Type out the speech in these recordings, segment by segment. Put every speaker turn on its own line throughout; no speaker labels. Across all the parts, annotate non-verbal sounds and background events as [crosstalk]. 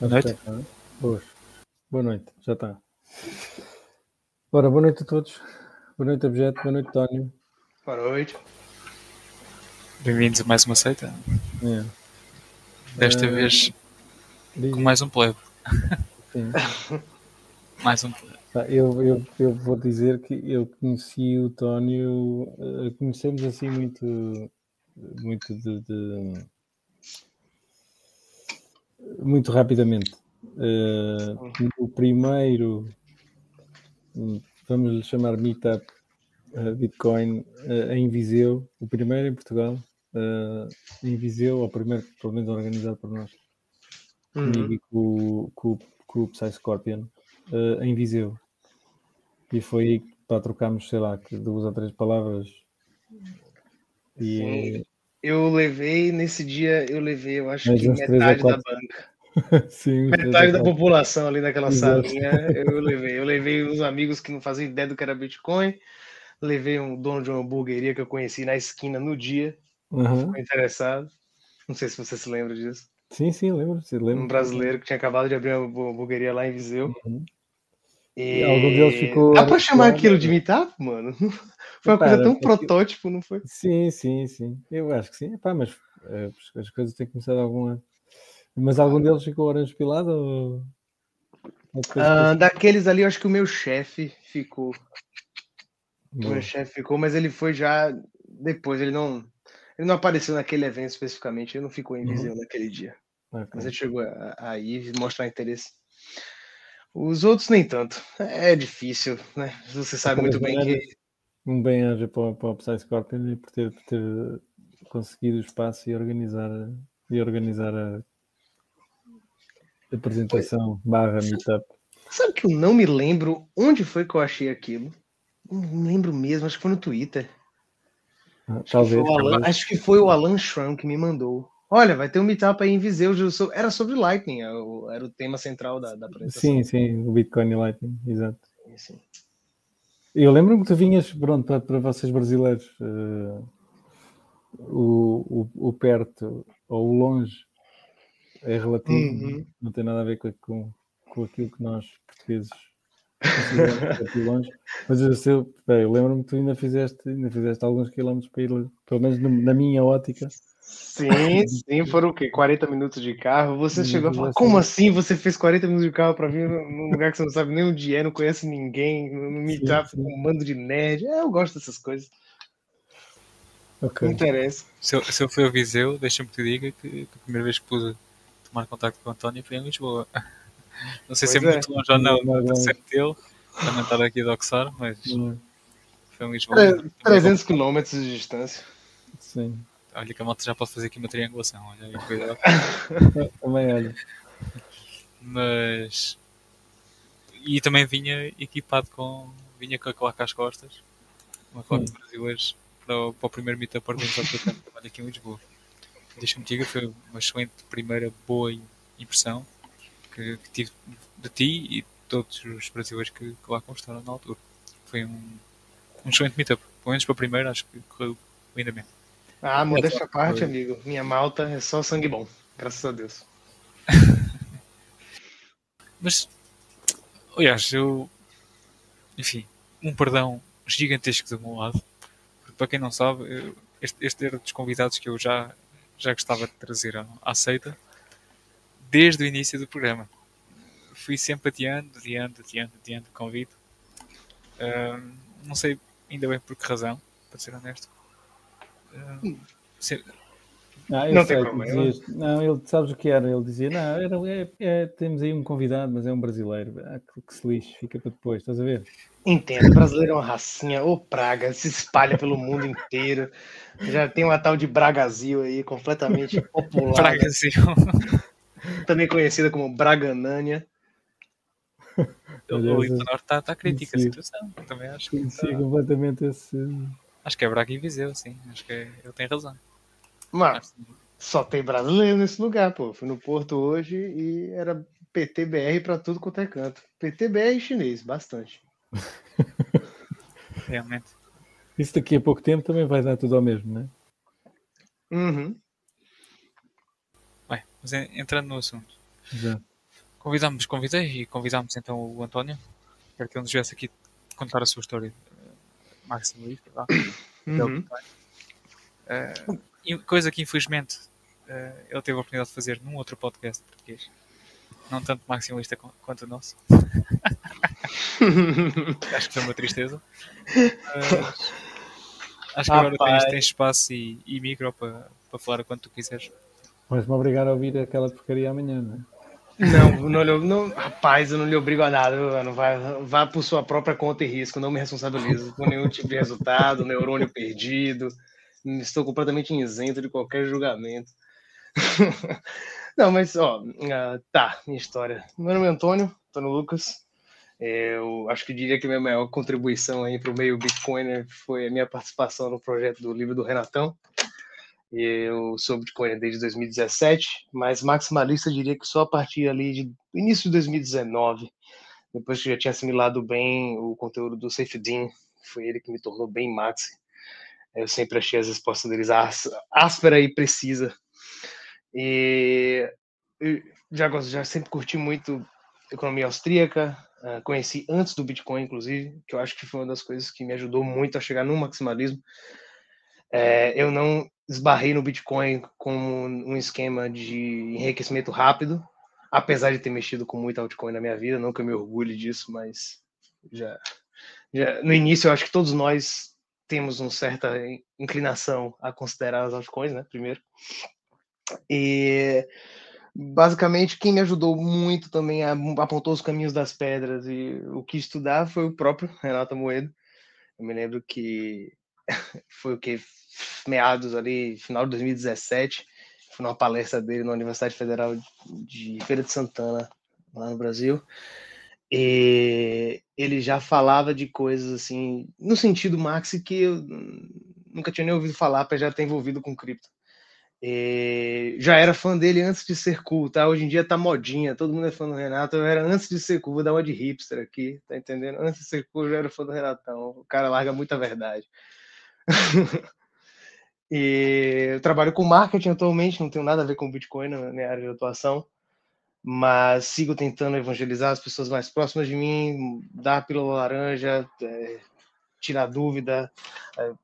Boa noite. Boas. Boa noite, já está. Ora, boa noite a todos. Boa noite, Objeto. Boa noite, Tónio.
Boa noite.
Bem-vindos a mais uma seita.
É.
Desta
Eh,
vez
Diz-
com mais um plebe.
sim. [laughs]
Mais um plebe.
Eu, eu, eu vou dizer que eu conheci o Tónio, eh, conhecemos assim muito, muito de, de- muito rapidamente. Eh, o primeiro, hum, vamos lhe chamar Meetup eh, Bitcoin eh, em Viseu, o primeiro em Portugal, em Viseu, ou o primeiro pelo menos organizado por nós
Uhum.
e com, o- com, com o Psy Scorpion em Viseu. E foi aí que trocarmos, sei lá, duas ou três palavras. E
Sim. Eu levei, nesse dia, eu levei, eu acho
Mais
que metade da banca. [laughs]
sim,
Metade da população ali naquela
Exato.
salinha, eu levei. Eu levei uns amigos que não faziam ideia do que era Bitcoin. Levei um dono de uma hamburgueria que eu conheci na esquina no dia,
Aham.
ficou interessado. Não sei se você se lembra disso.
Sim, sim, lembro. Se lembro.
Um brasileiro que tinha acabado de abrir uma hamburgueria lá em Viseu.
Uhum.
E...
Ficou
Dá pra chamar aquilo de meetup, mano? [laughs] Foi uma
Cara,
coisa tão
aquilo-
protótipo, não foi?
Sim, sim, sim. Eu acho que sim. Epá, mas eh, as coisas têm que começar de algum lado. Mas algum deles ficou orange pilado ou...
Ah, daqueles ali, eu acho que o meu chefe ficou. O
Boa.
meu chefe ficou, mas ele foi já depois, ele não. Ele não apareceu naquele evento especificamente, ele não ficou em
Uhum.
Naquele dia.
Ok.
Mas ele chegou a, a ir mostrar interesse. Os outros nem tanto. É difícil, né? Você sabe muito bem que.
Um bem-aja para, o- para o Psy Scorpion e por ter, por ter conseguido o espaço e organizar, e organizar a apresentação barra meetup.
Sabe que eu não me lembro onde foi que eu achei aquilo? Não me lembro mesmo, acho que foi no Twitter.
Ah,
Acho que
Talvez.
Alan-
talvez.
acho que foi o Alan Schramm que me mandou. Olha, vai ter um meetup aí em Viseu. Era sobre Lightning, era o era o tema central da, da apresentação.
Sim, sim, o Bitcoin e Lightning, exato.
Sim.
Eu lembro-me que tu vinhas, pronto, para, para vocês brasileiros, eh, o, o, o perto ou o longe é relativo,
Uhum.
não tem nada a ver com, com, com aquilo que nós portugueses [laughs] longe. Mas eu, sei- bem, eu lembro-me que tu ainda fizeste, ainda fizeste alguns quilómetros para ir, pelo menos no- na minha ótica.
Sim, sim, foram o quê? 40 minutos de carro. Você chegou a falar, como assim você fez 40 minutos de carro para vir num lugar que você não sabe nem onde é, não conhece ninguém, no meetup
sim.
com um bando de nerd? É, eu gosto dessas coisas.
Ok.
Não interessa.
Se eu, se eu fui ao Viseu, deixa-me que te diga que, que a primeira vez que pude tomar contacto com o António foi em Lisboa. [laughs] Não sei se é
Pois é.
muito longe ou não,
Não longe.
centro dele, para não estar aqui a doxar, mas
Hum,
foi em Lisboa.
Tre- 300 quilômetros de distância.
Sim,
Olha que a moto já pode fazer aqui uma triangulação, olha aí, cuidado. [laughs]
também olha.
Mas. E também vinha equipado com. Vinha com a claca às costas. Uma claca de brasileiros para o, para o primeiro meetup organizado pelo Campo de Trabalho aqui em Lisboa. Deixa-me dizer, foi uma excelente primeira boa impressão que, que tive de ti e de todos os brasileiros que, que lá constaram na altura. Foi um, um excelente meetup. Pelo menos para o primeiro, acho que correu lindamente.
Ah, modéstia
só-
à parte,
foi.
amigo. Minha malta é só sangue bom. Graças a Deus. [laughs]
Mas, aliás, eu. Enfim, um perdão gigantesco do meu lado. Porque, para quem não sabe, eu- este, este era dos convidados que eu já, já gostava de trazer à, à seita desde o início do programa. Fui sempre adiando, adiando, adiando, adiando o convite. Não sei ainda bem por que razão, para ser honesto. Se-
Ah, eu
Não
sei,
tem problema.
dizias- não, ele sabes o que era? Ele dizia: Não, era, é- é- temos aí um convidado, mas é um brasileiro. Ah, que, que se lixe, fica para depois, estás a ver?
Entendo, o brasileiro é uma racinha, ou praga, se espalha pelo mundo inteiro. Já tem uma tal de Bragazil aí, completamente [laughs] popular, né?
assim,
também conhecida como Braganânia.
o Litonor está tá crítica a situação. Eu também acho que. Tá-
completamente esse.
Acho que é Braga e Viseu, sim. Acho que é- ele tem razão.
Mas só tem brasileiro nesse lugar, pô. Fui no Porto hoje e era PTBR pra tudo quanto é canto. PTBR e chinês, bastante. [laughs]
realmente.
Isso daqui a pouco tempo também vai dar tudo ao mesmo, né?
Uhum.
Bem, mas en- entrando no assunto.
Já.
convidámos, convidei e convidámos então o António para que ele nos viesse aqui contar a sua história uh, maximalista. Tá? Uhum. Uh, coisa que infelizmente uh, ele teve a oportunidade de fazer num outro podcast português. Não tanto maximalista quanto o nosso. [laughs] acho que foi uma tristeza. Mas, acho que agora tens, tens, espaço e, e micro para, para falar quanto tu quiseres.
Mas-me obrigar a ouvir aquela porcaria amanhã, não é?
Não, não, não, rapaz, eu não lhe obrigo a nada, mano. Vai, vá por sua própria conta e risco, não me responsabilizo por nenhum tipo de resultado, neurônio perdido. Estou completamente isento de qualquer julgamento. [laughs] não, mas, ó, uh, tá, minha história. Meu nome é Antônio, Antônio Lucas. Eu acho que diria que minha maior contribuição aí para o meio Bitcoin foi a minha participação no projeto do livro do Renatão. Eu sou Bitcoin desde 2017, mas maximalista diria que só a partir ali de início de 2019, depois que já tinha assimilado bem o conteúdo do SafeDin, foi ele que me tornou bem maxi. Eu sempre achei as respostas deles áspera e precisa. E já, já sempre curti muito economia austríaca, ah, conheci antes do Bitcoin, inclusive, que eu acho que foi uma das coisas que me ajudou muito a chegar no maximalismo. É, eu não esbarrei no Bitcoin como um esquema de enriquecimento rápido, apesar de ter mexido com muita altcoin na minha vida, não que eu me orgulhe disso, mas já, já no início eu acho que todos nós temos uma certa inclinação a considerar as altcoins, né, primeiro. E basicamente quem me ajudou muito também apontou os caminhos das pedras e o que estudar foi o próprio Renato Moedo. Eu me lembro que [laughs] foi o que meados ali, final de 2017, fui numa palestra dele na Universidade Federal de Feira de Santana, lá no Brasil. E ele já falava de coisas assim, no sentido Maxi, que eu nunca tinha nem ouvido falar, para já ter envolvido com cripto. E já era fã dele antes de ser cool, tá? Hoje em dia tá modinha, todo mundo é fã do Renato. Eu era antes de ser cool, vou dar uma de hipster aqui, tá entendendo? Antes de ser cool, eu já era fã do Renatão. O cara larga muita verdade. [laughs] e eu trabalho com marketing atualmente, não tenho nada a ver com Bitcoin na minha área de atuação, mas sigo tentando evangelizar as pessoas mais próximas de mim, dar a pílula laranja, é, tirar dúvida. É,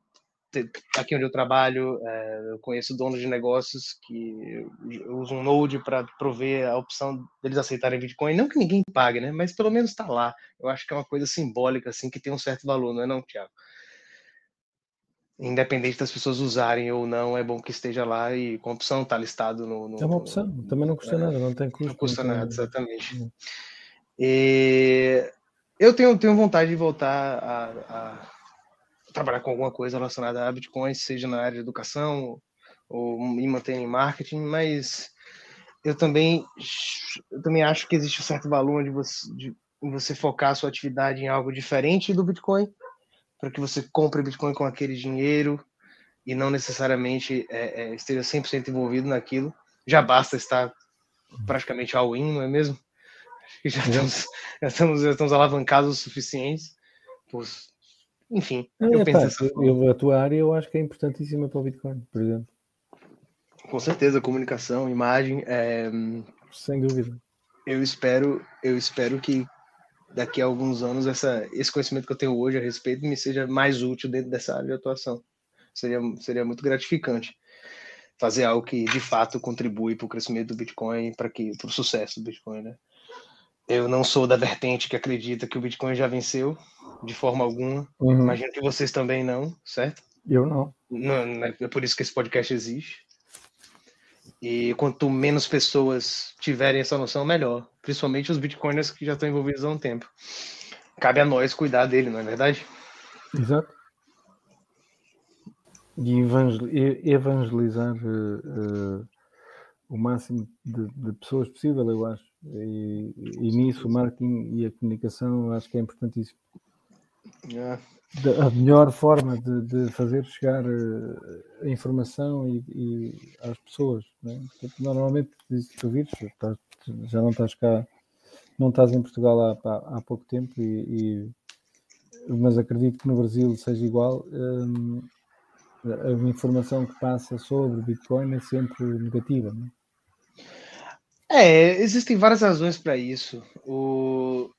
aqui onde eu trabalho, é, eu conheço donos de negócios que usam um Node para prover a opção deles aceitarem Bitcoin. Não que ninguém pague, né? Mas pelo menos está lá. Eu acho que é uma coisa simbólica, assim, que tem um certo valor, não é não, Tiago? Independente das pessoas usarem ou não, é bom que esteja lá e com opção está listado no, no,
É uma opção, também não custa é, nada, não tem custo.
Não custa nada, exatamente. Hum. E eu tenho, tenho vontade de voltar a, a, trabalhar com alguma coisa relacionada a Bitcoin, seja na área de educação ou me manter em marketing, mas eu também, eu também acho que existe um certo valor de você, de você focar a sua atividade em algo diferente do Bitcoin para que você compre Bitcoin com aquele dinheiro e não necessariamente é, é, esteja 100% envolvido naquilo. Já basta estar praticamente all-in, não é mesmo? Já estamos, já estamos, já estamos alavancados o suficiente. Por... Enfim,
é, eu penso pá, eu, A tua área eu acho que é importantíssima para o Bitcoin, por exemplo.
Com certeza, comunicação, imagem. É...
Sem dúvida.
Eu espero, eu espero que daqui a alguns anos essa, esse conhecimento que eu tenho hoje a respeito me seja mais útil dentro dessa área de atuação. Seria, seria muito gratificante fazer algo que de fato contribui para o crescimento do Bitcoin, para que para o sucesso do Bitcoin, né? Eu não sou da vertente que acredita que o Bitcoin já venceu de forma alguma. Uhum. Imagino que vocês também não, certo?
Eu não.
não. Né? É por isso que esse podcast existe. E quanto menos pessoas tiverem essa noção, melhor. Principalmente os bitcoiners que já estão envolvidos há um tempo. Cabe a nós cuidar dele, não é verdade?
Exato. E evangelizar uh, uh, o máximo de, de, pessoas possível, eu acho. E, e nisso o marketing e a comunicação acho que é importantíssimo. Yeah. A melhor forma de, de fazer chegar eh, a informação e, e às pessoas. Né? Normalmente, se tu vires, já não estás cá, não estás em Portugal há, há, pouco tempo, e, e, mas acredito que no Brasil seja igual. Hum, a informação que passa sobre Bitcoin é sempre negativa. Né?
É, existem várias razões para isso. O,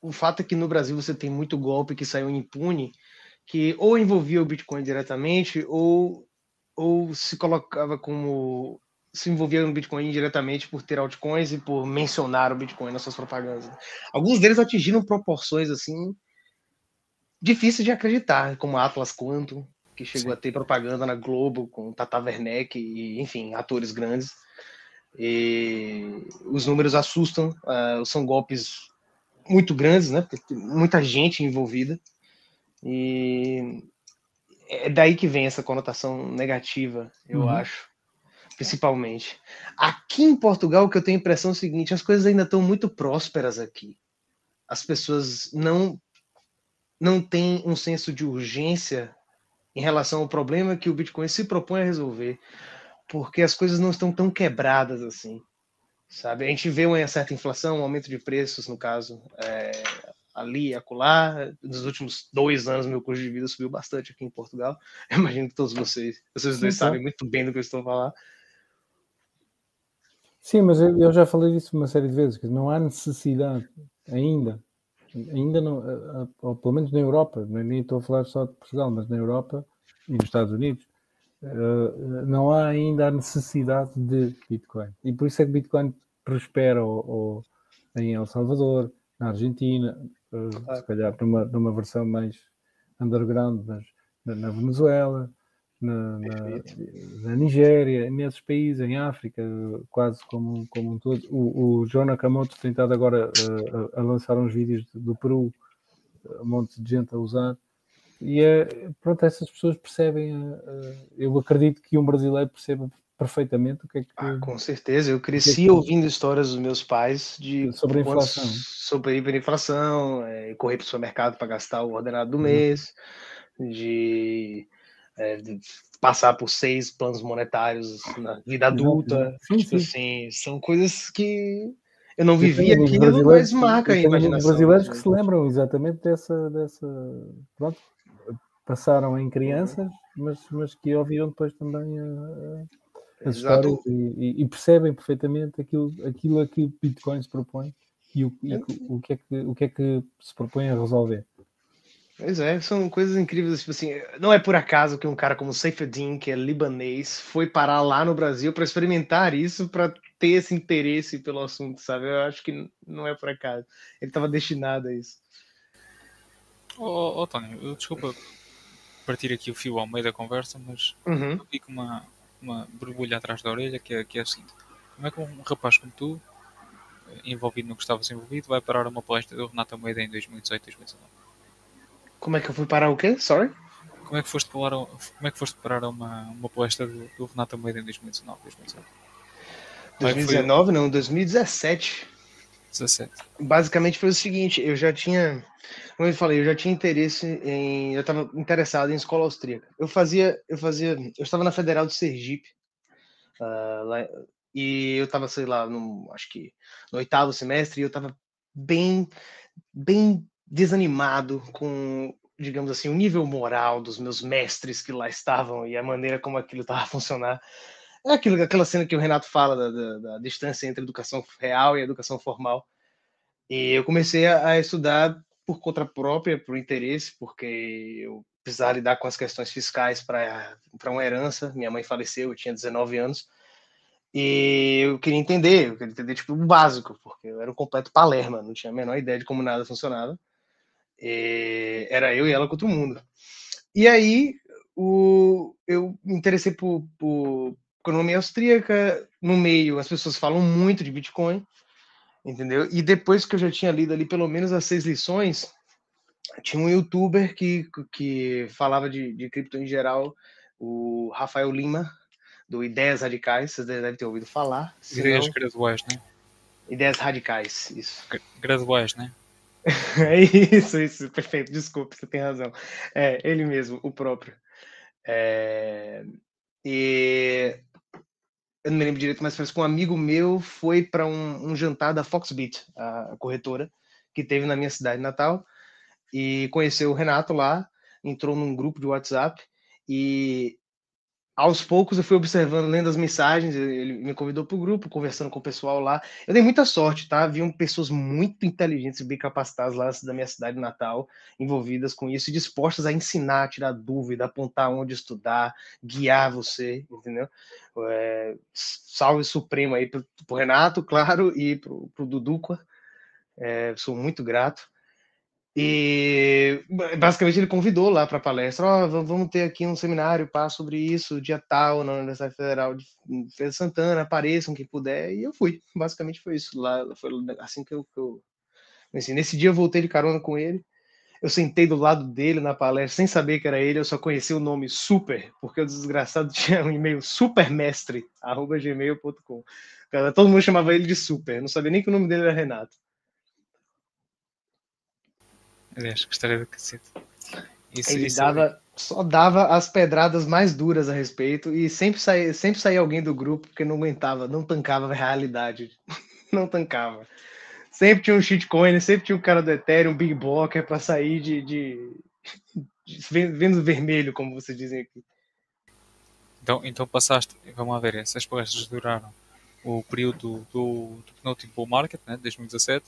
o fato é que no Brasil você tem muito golpe que saiu impune, que ou envolvia o Bitcoin diretamente, ou, ou se colocava como. se envolvia no Bitcoin diretamente por ter altcoins e por mencionar o Bitcoin nas suas propagandas. Alguns deles atingiram proporções assim difíceis de acreditar, como Atlas Quantum, que chegou Sim. a ter propaganda na Globo com Tata Werneck e, enfim, atores grandes. E os números assustam, uh, são golpes muito grandes, né? Porque tem muita gente envolvida. E é daí que vem essa conotação negativa, eu uhum. acho, principalmente. Aqui em Portugal, o que eu tenho a impressão é o seguinte: as coisas ainda estão muito prósperas aqui. As pessoas não não têm um senso de urgência em relação ao problema que o Bitcoin se propõe a resolver, porque as coisas não estão tão quebradas assim sabe? A gente vê uma certa inflação, um aumento de preços, no caso, é, ali e acolá. Nos últimos dois anos, meu custo de vida subiu bastante aqui em Portugal. [laughs] Eu imagino que todos vocês, vocês dois Sim, sabem muito bem do que eu estou a falar.
Sim, mas eu já falei disso uma série de vezes, que não há necessidade ainda, ainda não, ou pelo menos na Europa, nem estou a falar só de Portugal, mas na Europa e nos Estados Unidos, Uh, não há ainda a necessidade de Bitcoin. E por isso é que Bitcoin prospera ou, ou em El Salvador, na Argentina, uh, se calhar numa, numa versão mais underground, mas na, na Venezuela, na, na, na, Nigéria, nesses países, em África, quase como, como um todo. O, o João Nakamoto tem estado agora uh, a, a, lançar uns vídeos do Peru, um monte de gente a usar. E é, pronto, essas pessoas percebem. eu acredito que um brasileiro perceba perfeitamente o que é que.
Ah, com certeza, eu cresci que é ouvindo histórias dos meus pais de
sobre a inflação.
Sobre a inflação, é, correr para o supermercado para gastar o ordenado do uhum. mês, de, é, de, passar por seis planos monetários na vida adulta. Sim, tipo sim. assim, são coisas que eu não vivi aquilo, mas marca a imaginação.
brasileiros que se lembram exatamente dessa, dessa pronto, passaram em crianças, mas, mas que ouviram depois também a, as histórias e, e, percebem perfeitamente aquilo, aquilo a que o Bitcoin se propõe e, o, e é. o, que é que, o que é que se propõe a resolver.
Pois é, são coisas incríveis, tipo assim, não é por acaso que um cara como Seyfedin, que é libanês, foi parar lá no Brasil para experimentar isso, para ter esse interesse pelo assunto, sabe? Eu acho que não é por acaso. Ele estava destinado a isso.
Ô, oh, oh, Tony, desculpa partir aqui o fio ao meio da conversa, mas uhum. eu fico uma, uma borbulha atrás da orelha que é, que é a seguinte: como é que um rapaz como tu, envolvido no que estavas envolvido, vai parar uma palestra do Renato Almeida em 2018, 2019?
Como é que eu fui parar o quê? Sorry?
Como é que foste parar, como é que foste parar uma, uma palestra do, do Renato Almeida em 2019, 2018?
2019, não, 2017.
17.
Basicamente foi o seguinte, eu já tinha, como eu falei, eu já tinha interesse em, eu estava interessado em escola austríaca. Eu fazia, eu fazia, eu estava na Federal de Sergipe, uh, lá, e eu estava, sei lá, no, acho que no oitavo semestre, e eu estava bem, bem desanimado com, digamos assim, o nível moral dos meus mestres que lá estavam e a maneira como aquilo estava a funcionar. É aquilo, aquela cena que o Renato fala da, da, da distância entre educação real e educação formal. E eu comecei a, a estudar por conta própria, por interesse, porque eu precisava lidar com as questões fiscais para uma herança. Minha mãe faleceu, eu tinha 19 anos. E eu queria entender, eu queria entender tipo, o básico, porque eu era um completo palerma, não tinha a menor ideia de como nada funcionava. E era eu e ela contra o mundo. E aí o, eu me interessei por, por, economia austríaca, no meio as pessoas falam muito de Bitcoin, entendeu? E depois que eu já tinha lido ali pelo menos as seis lições, tinha um youtuber que, que falava de, de cripto em geral, o Rafael Lima, do Ideias Radicais, vocês devem ter ouvido falar.
Ideias graduais, né?
Ideias Radicais, isso.
Graduais, né? [laughs]
é isso, isso, perfeito, desculpe, você tem razão. É, ele mesmo, o próprio. É, e eu não me lembro direito, mas foi com um amigo meu, foi para um, um, jantar da Foxbit, a corretora, que teve na minha cidade natal, e conheceu o Renato lá, entrou num grupo de WhatsApp, e aos poucos eu fui observando, lendo as mensagens, ele me convidou para o grupo, conversando com o pessoal lá. Eu dei muita sorte, tá? Viam pessoas muito inteligentes e bem capacitadas lá da minha cidade natal, envolvidas com isso, e dispostas a ensinar, tirar dúvida, apontar onde estudar, guiar você, entendeu? É, salve supremo aí para o Renato, [laughs] claro, e para o Duduca. É, sou muito grato. E basicamente ele convidou lá para a palestra, oh, vamos ter aqui um seminário para sobre isso, dia tal, na Universidade Federal de Santana, apareçam quem puder, e eu fui. Basicamente foi isso. Lá foi assim que eu, que eu assim, nesse dia eu voltei de carona com ele. Eu sentei do lado dele na palestra sem saber que era ele, eu só conheci o nome Super, porque o desgraçado [laughs] tinha um e-mail supermestre@gmail.com. Todo mundo chamava ele de Super, eu não sabia nem que o nome dele era Renato.
Aliás, gostaria do cacete.
Isso, ele isso dava, é... só dava as pedradas mais duras a respeito e sempre saía, sempre saía alguém do grupo porque não aguentava, não tancava a realidade. [laughs] não tancava. Sempre tinha um shitcoin, sempre tinha um cara do Ethereum, um big blocker para sair de, de, de, vendo vermelho, como vocês dizem aqui.
Então, então passaste, vamos lá ver, essas palestras duraram o período do, do Penultimate Bull Market, né, 2017,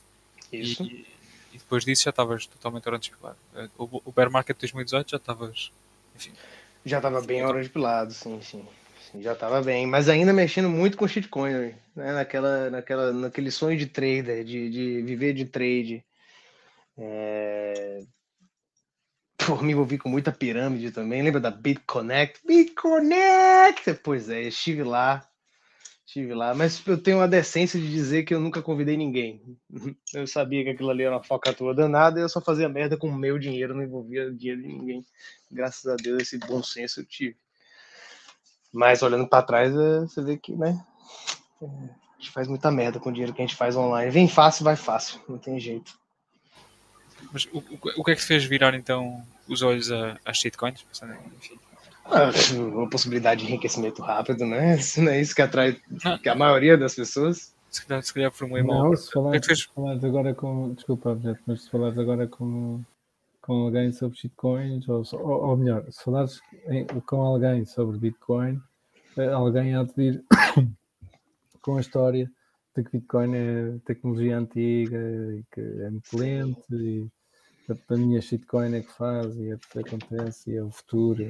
Isso.
E, e depois disso já estavas totalmente orange pilado. O, o Bear Market 2018 já estavas. Enfim.
Já estava bem orange pilado, sim, sim, sim. Já estava bem, mas ainda mexendo muito com shitcoin, né? Naquela, naquela, naquele sonho de trader, de, de viver de trade. É... Pô, me envolvi com muita pirâmide também. Lembra da BitConnect? BitConnect! Pois é, estive lá Estive lá, mas eu tenho a decência de dizer que eu nunca convidei ninguém. [laughs] Eu sabia que aquilo ali era uma focatua danada e eu só fazia merda com o meu dinheiro, não envolvia dinheiro de ninguém. Graças a Deus, esse bom senso eu tive. Mas olhando para trás, é, você vê que, né? É, a gente faz muita merda com o dinheiro que a gente faz online. Vem fácil, vai fácil, não tem jeito.
Mas o, o, o que é que fez virar então os olhos às shitcoins? Enfim.
Ah, uma possibilidade de enriquecimento rápido, né? Isso não é isso que atrai que a maioria das pessoas.
Se calhar, se calhar formulei
mal. Não, se falares, é falares agora com. Desculpa, objeto, mas se falares agora com, com alguém sobre bitcoins, ou, ou, ou melhor, se falares em, com alguém sobre Bitcoin, eh, alguém há de vir [coughs] com a história de que Bitcoin é tecnologia antiga e que é muito lento e a minha shitcoin é que faz e é que acontece e é o futuro.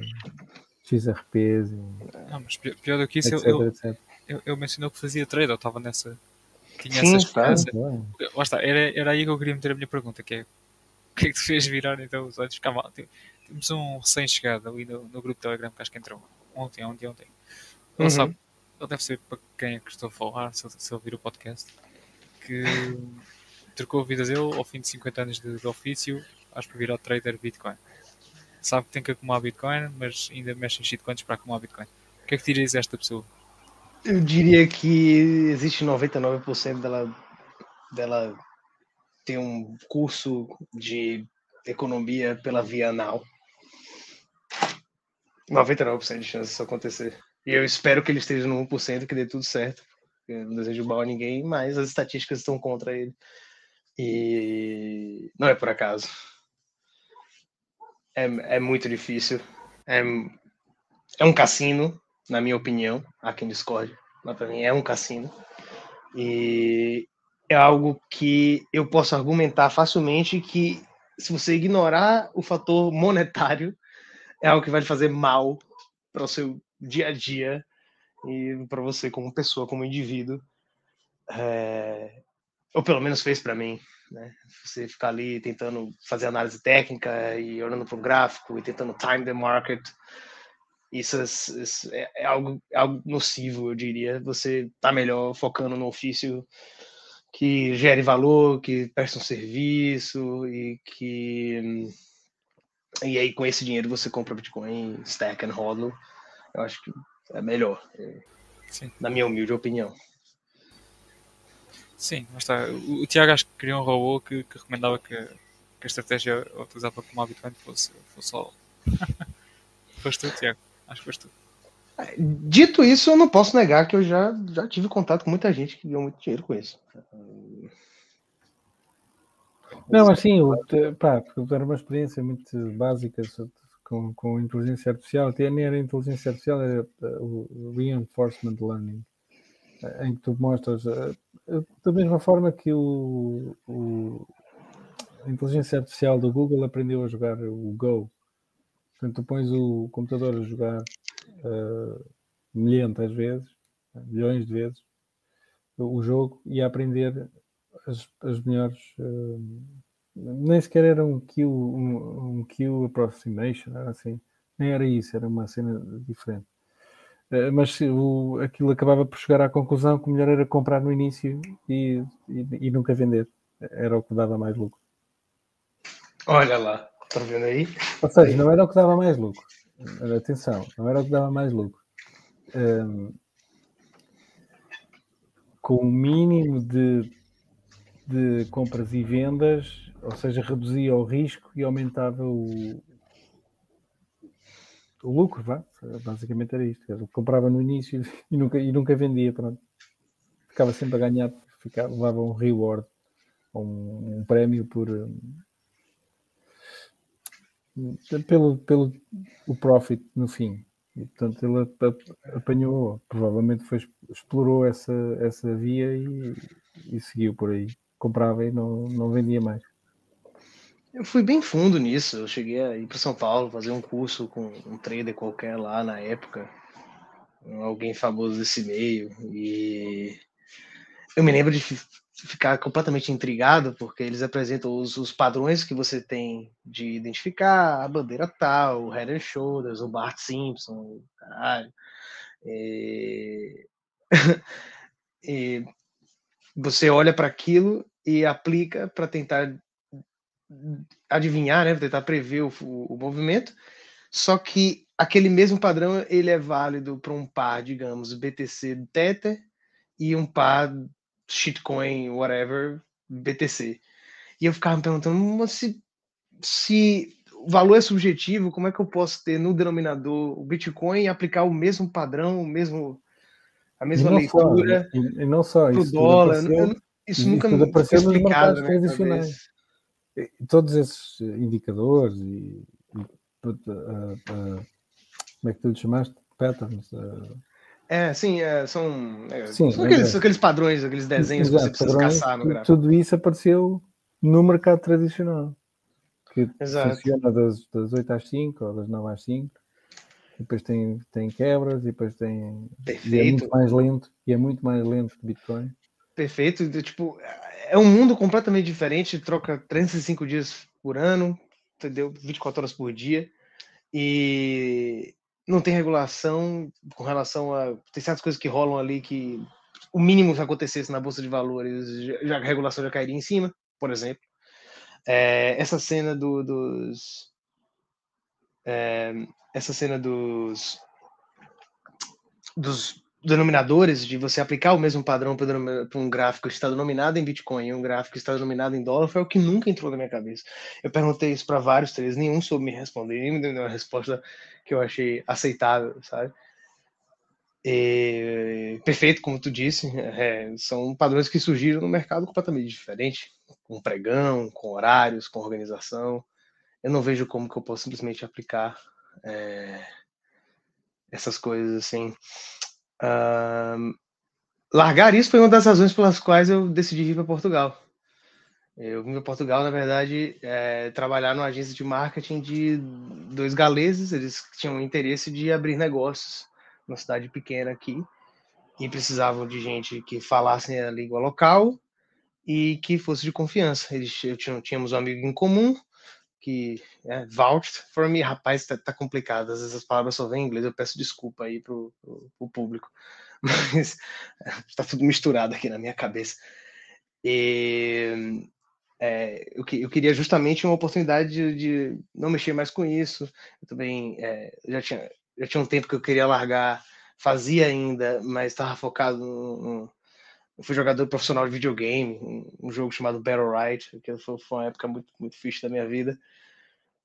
XRPs. E...
Não, mas pior do que isso, etc, eu, etc. eu, eu mencionou que fazia trade, eu estava nessa. Tinha Sim, essa esperança. Lá está, era, era aí que eu queria meter a minha pergunta, que é o que é que te fez virar então os olhos? Calma, temos um recém-chegado ali no, no grupo Telegram que acho que entrou ontem, ontem, ontem. Ele uhum. sabe, ele deve saber para quem é que estou a falar, se, se ele vir o podcast, que trocou a vida dele ao fim de 50 anos de, de ofício, acho que virar trader Bitcoin sabe que tem que acumular Bitcoin, mas ainda mexe em shitcoins para acumular Bitcoin. O que é que dirias a esta pessoa?
Eu diria que existe 99% dela, dela ter um curso de economia pela via anal. 99% de chance disso acontecer. E eu espero que ele esteja no 1% que dê tudo certo. Eu não desejo mal a ninguém, mas as estatísticas estão contra ele. E não é por acaso é, é muito difícil. É, é um cassino, na minha opinião. Há quem discorde, mas para mim é um cassino. E é algo que eu posso argumentar facilmente que se você ignorar o fator monetário, é algo que vai fazer mal para o seu dia a dia e para você como pessoa, como indivíduo. É... Ou pelo menos fez para mim. Né? Você ficar ali tentando fazer análise técnica e olhando para o gráfico e tentando time the market, isso, isso é, é, algo, é algo nocivo, eu diria. Você está melhor focando no ofício que gere valor, que presta um serviço e que e aí com esse dinheiro você compra Bitcoin, stack and hodl. Eu acho que é melhor, Sim. na minha humilde opinião.
Sim, mas está. O, o, Tiago acho que criou um robô que, que recomendava que, que a estratégia utilizada como Bitcoin fosse, fosse só. [laughs] foste tu, Tiago. Acho que foste tu.
É, dito isso, eu não posso negar que eu já, já tive contato com muita gente que ganhou muito dinheiro com isso.
Não, assim, pá, era uma experiência muito básica, com, com inteligência artificial, até nem era inteligência artificial, era o reinforcement learning, em que tu mostras da mesma forma que o, o a inteligência artificial do Google aprendeu a jogar o Go. Portanto, tu pões o computador a jogar uh, milhentas vezes, milhões de vezes, o jogo e a aprender as, as melhores. Uh, nem sequer era um kill, um, um kill approximation, era assim. Nem era isso, era uma cena diferente. Uh, mas o, aquilo acabava por chegar à conclusão que o melhor era comprar no início e, e, e nunca vender. Era o que dava mais lucro.
Olha lá, estão tá vendo aí?
Ou seja, não era o que dava mais lucro. Atenção, não era o que dava mais lucro. Um, com o mínimo de, de compras e vendas, ou seja, reduzia o risco e aumentava o, o lucro, vá. basicamente era isto. Eu comprava no início [laughs] e nunca, e nunca vendia, pronto. Ficava sempre a ganhar, ficava, levava um reward, um, um prémio por, pelo, pelo o profit no fim. E, portanto, ele apanhou, provavelmente foi, explorou essa, essa via e, e seguiu por aí. Comprava e não, não vendia mais.
Eu fui bem fundo nisso. Eu cheguei a ir para São Paulo fazer um curso com um trader qualquer lá na época, alguém famoso desse meio. E eu me lembro de ficar completamente intrigado, porque eles apresentam os, os, padrões que você tem de identificar a bandeira tal, o Head and Shoulders, o Bart Simpson, caralho. E... [laughs] e você olha para aquilo e aplica para tentar adivinhar, né, tentar prever o, o, o movimento. Só que aquele mesmo padrão ele é válido para um par, digamos, BTC Tether e um par shitcoin, whatever, BTC. E eu ficava me perguntando, se, se o valor é subjetivo, como é que eu posso ter no denominador o Bitcoin e aplicar o mesmo padrão, o mesmo, a mesma e leitura
só, e, e não só
isso, dólar? Apareceu, isso nunca me foi explicado tradicionais.
Todos esses indicadores e, e uh, uh, como é que tu lhe chamaste? Patterns. Uh,
é, sim, é, são, é, sim, são aqueles, é. aqueles, padrões, aqueles desenhos Exato, que você precisa padrões, caçar no gráfico.
Tudo isso apareceu no mercado tradicional, que Exato. funciona das, das 8 às 5 ou das 9 às 5. Depois tem, tem quebras e depois tem.
Perfeito.
E é muito mais lento. E é muito mais lento que Bitcoin.
Perfeito. Tipo, é um mundo completamente diferente, troca 305 dias por ano, entendeu? 24 horas por dia. E não tem regulação com relação a. Tem certas coisas que rolam ali que o mínimo que acontecesse na Bolsa de Valores, já, a regulação já cairia em cima, por exemplo. É, essa cena do, dos. É, essa cena dos. dos denominadores, de você aplicar o mesmo padrão para um gráfico que está denominado em Bitcoin e um gráfico que está denominado em dólar, foi o que nunca entrou na minha cabeça. Eu perguntei isso para vários três, nenhum soube me responder, nenhum me deu uma resposta que eu achei aceitável, sabe? E, perfeito, como tu disse, é, são padrões que surgiram no mercado completamente diferente, com pregão, com horários, com organização. Eu não vejo como que eu posso simplesmente aplicar é, essas coisas assim. Largar isso foi uma das razões pelas quais eu decidi vir para Portugal. Eu vim para Portugal, na verdade, é, trabalhar numa agência de marketing de dois galeses. Eles tinham interesse de abrir negócios numa cidade pequena aqui e precisavam de gente que falasse a língua local e que fosse de confiança. Eles eu tínhamos um amigo em comum que é, vouched for me. Rapaz, tá, tá, complicado. Às vezes as palavras só vêm em inglês. Eu peço desculpa aí pro, pro, pro público. [laughs] Mas está tudo misturado aqui na minha cabeça. E é, eu, eu, queria justamente uma oportunidade de, de, não mexer mais com isso. Eu também é, já, tinha, já tinha um tempo que eu queria largar, fazia ainda, mas estava focado no eu fui jogador profissional de videogame, um, jogo chamado Battle Right, que foi, foi uma época muito, muito fixe da minha vida.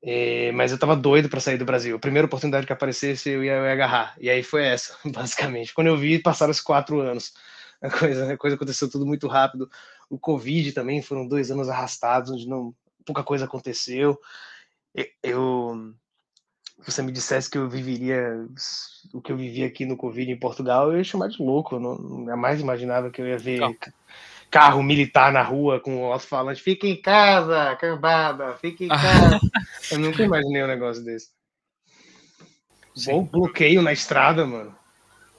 E, mas eu tava doido para sair do Brasil. A primeira oportunidade que aparecesse, eu ia, eu ia, agarrar. E aí foi essa, [laughs] basicamente. Quando eu vi, passaram os quatro anos. A coisa, a coisa aconteceu tudo muito rápido. O Covid também foram dois anos arrastados, onde não pouca coisa aconteceu. Eu você me dissesse que eu viveria o que eu vivi aqui no Covid em Portugal, eu ia chamar de louco. Eu não, jamais imaginava que eu ia ver não. carro militar na rua com o alto-falante. Fica em casa, cambada, fica em casa. [laughs] eu nunca imaginei um negócio desse. Bom bloqueio na estrada, mano.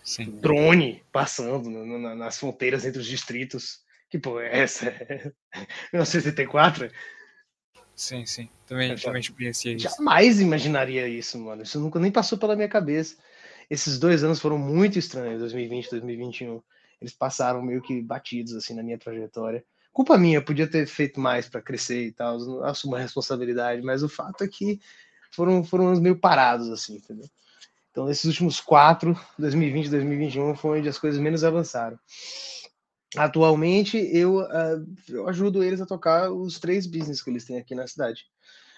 Sim. Drone passando no, nas fronteiras entre os distritos. Que pô, é essa? [laughs] 1984?
Sim, sim. Também, já, também experienciei
isso. Jamais imaginaria isso, mano. Isso nunca nem passou pela minha cabeça. Esses dois anos foram muito estranhos, 2020 e 2021. Eles passaram meio que batidos, assim, na minha trajetória. Culpa minha, podia ter feito mais para crescer e tal. Assumo a responsabilidade, mas o fato é que foram, foram anos meio parados, assim, entendeu? Então, esses últimos quatro, 2020 e 2021, foi onde as coisas menos avançaram. Atualmente, eu, uh, eu ajudo eles a tocar os três business que eles têm aqui na cidade.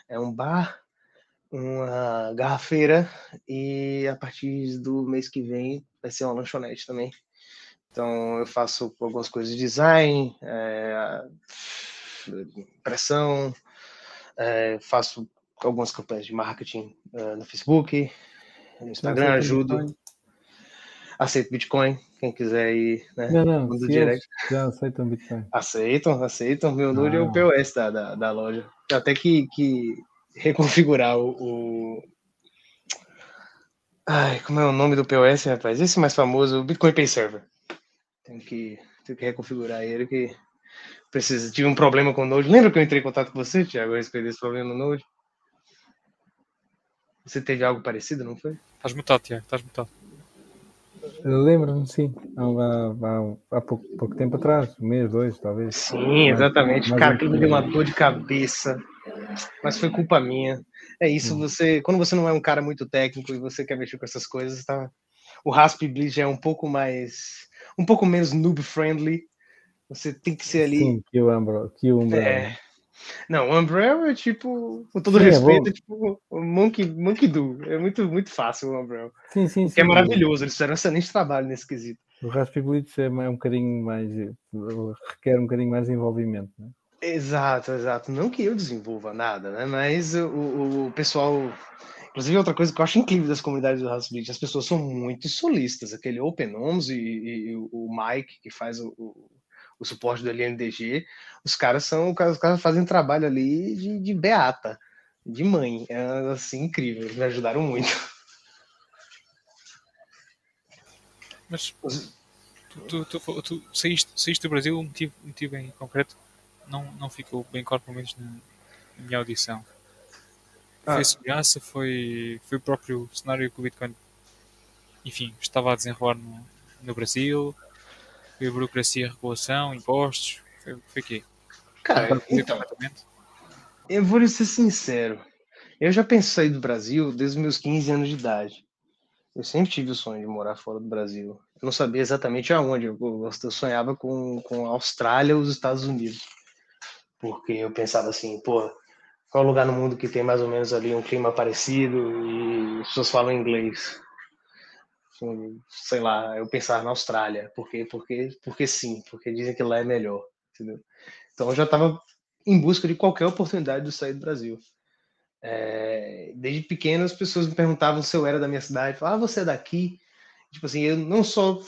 É um bar, uma garrafeira e a partir do mês que vem vai ser uma lanchonete também. Então, eu faço algumas coisas de design, é, impressão, é, faço algumas campanhas de marketing uh, no Facebook, no Instagram, ajudo. Aceito Bitcoin, quem quiser ir, né?
Não, não, do direct. já aceitam Bitcoin.
Aceitam, aceitam. Meu nude ah. é o ah. POS da, da, da loja. Até que, que reconfigurar o, o, Ai, como é o nome do POS, rapaz? Esse mais famoso, o Bitcoin Pay Server. Tem que, tem que reconfigurar ele, que precisa. Tive um problema com o Node. Lembra que eu entrei em contato com você, Thiago, a respeito desse problema no Node? Você teve algo parecido, não foi?
Estás mutado, Tiago, estás mutado.
Lembro-me, sim. Há, há, há pouco, pouco, tempo atrás, um mês, dois, talvez.
Sim, exatamente. Mas, Cara, aquilo me deu uma dor de cabeça. Mas foi culpa minha. É isso, hum. você. Quando você não é um cara muito técnico e você quer mexer com essas coisas, tá? O Raspberry é um pouco mais. um pouco menos noob friendly. Você tem que ser ali. Sim,
que o Umbro. Que o Umbro. É.
Não, o Umbrella é tipo, com todo sim, é respeito, é, é tipo o Monkey, Monkey Do. É muito, muito fácil o Umbrella.
Sim, sim,
sim. é maravilhoso, eles fizeram um excelente trabalho nesse quesito.
O Raspberry Blitz é um bocadinho mais. requer um bocadinho mais envolvimento, né?
Exato, exato. Não que eu desenvolva nada, né? Mas o, o, pessoal. Inclusive, outra coisa que eu acho incrível das comunidades do Raspberry, as pessoas são muito solistas. Aquele OpenOms e, e, e o Mike, que faz o, o suporte do LNDG, os caras são, os caras fazem trabalho ali de, de beata, de mãe. É assim incrível, eles me ajudaram muito.
Mas tu, tu, tu, tu saíste, saíste, do Brasil, um motivo, um motivo em concreto não, não ficou bem claro, pelo menos na, na minha audição. Ah. Foi a segurança, foi, foi o próprio cenário que o Bitcoin, enfim, estava a desenrolar no, no Brasil, foi burocracia, regulação, impostos? Foi, foi quê?
Cara, então, eu vou ser sincero. Eu já pensei do Brasil desde os meus 15 anos de idade. Eu sempre tive o sonho de morar fora do Brasil. Eu não sabia exatamente aonde. Eu, eu sonhava com, com a Austrália ou os Estados Unidos. Porque eu pensava assim, pô, qual lugar no mundo que tem mais ou menos ali um clima parecido e as pessoas falam inglês? Sei lá, eu pensar na Austrália, porque, porque, porque sim, porque dizem que lá é melhor, entendeu? Então eu já estava em busca de qualquer oportunidade de sair do Brasil. É, desde pequeno as pessoas me perguntavam se eu era da minha cidade, falavam, ah, você é daqui? Tipo assim, eu não só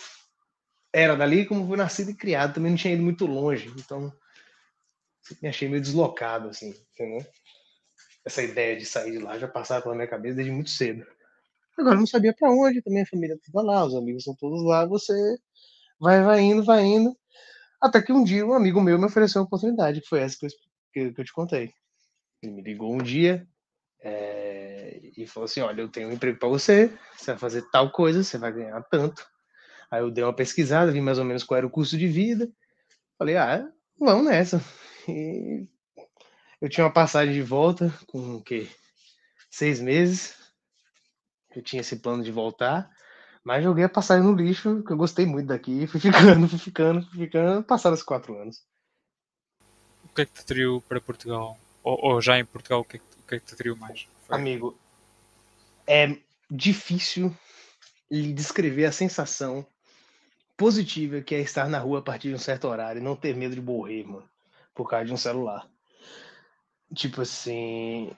era dali, como fui nascido e criado, também não tinha ido muito longe, então me achei meio deslocado, assim, entendeu? Essa ideia de sair de lá já passava pela minha cabeça desde muito cedo. Agora não sabia para onde, também a família estava lá, os amigos são todos lá, você vai, vai indo, vai indo. Até que um dia um amigo meu me ofereceu uma oportunidade, que foi essa que eu, que, que eu te contei. Ele me ligou um dia é, e falou assim: Olha, eu tenho um emprego para você, você vai fazer tal coisa, você vai ganhar tanto. Aí eu dei uma pesquisada, vi mais ou menos qual era o custo de vida. Falei: Ah, vamos nessa. [laughs] E eu tinha uma passagem de volta com o quê? Seis meses eu tinha esse plano de voltar, mas joguei a passagem no lixo, que eu gostei muito daqui, fui [laughs] ficando, fui ficando, fui ficando, passaram os quatro anos.
O que é que te atraiu para Portugal? Ou, ou, já em Portugal, o que é que, o que, é que te atraiu mais?
Foi? Amigo, é difícil lhe descrever a sensação positiva que é estar na rua a partir de um certo horário e não ter medo de morrer, mano, por causa de um celular. Tipo assim,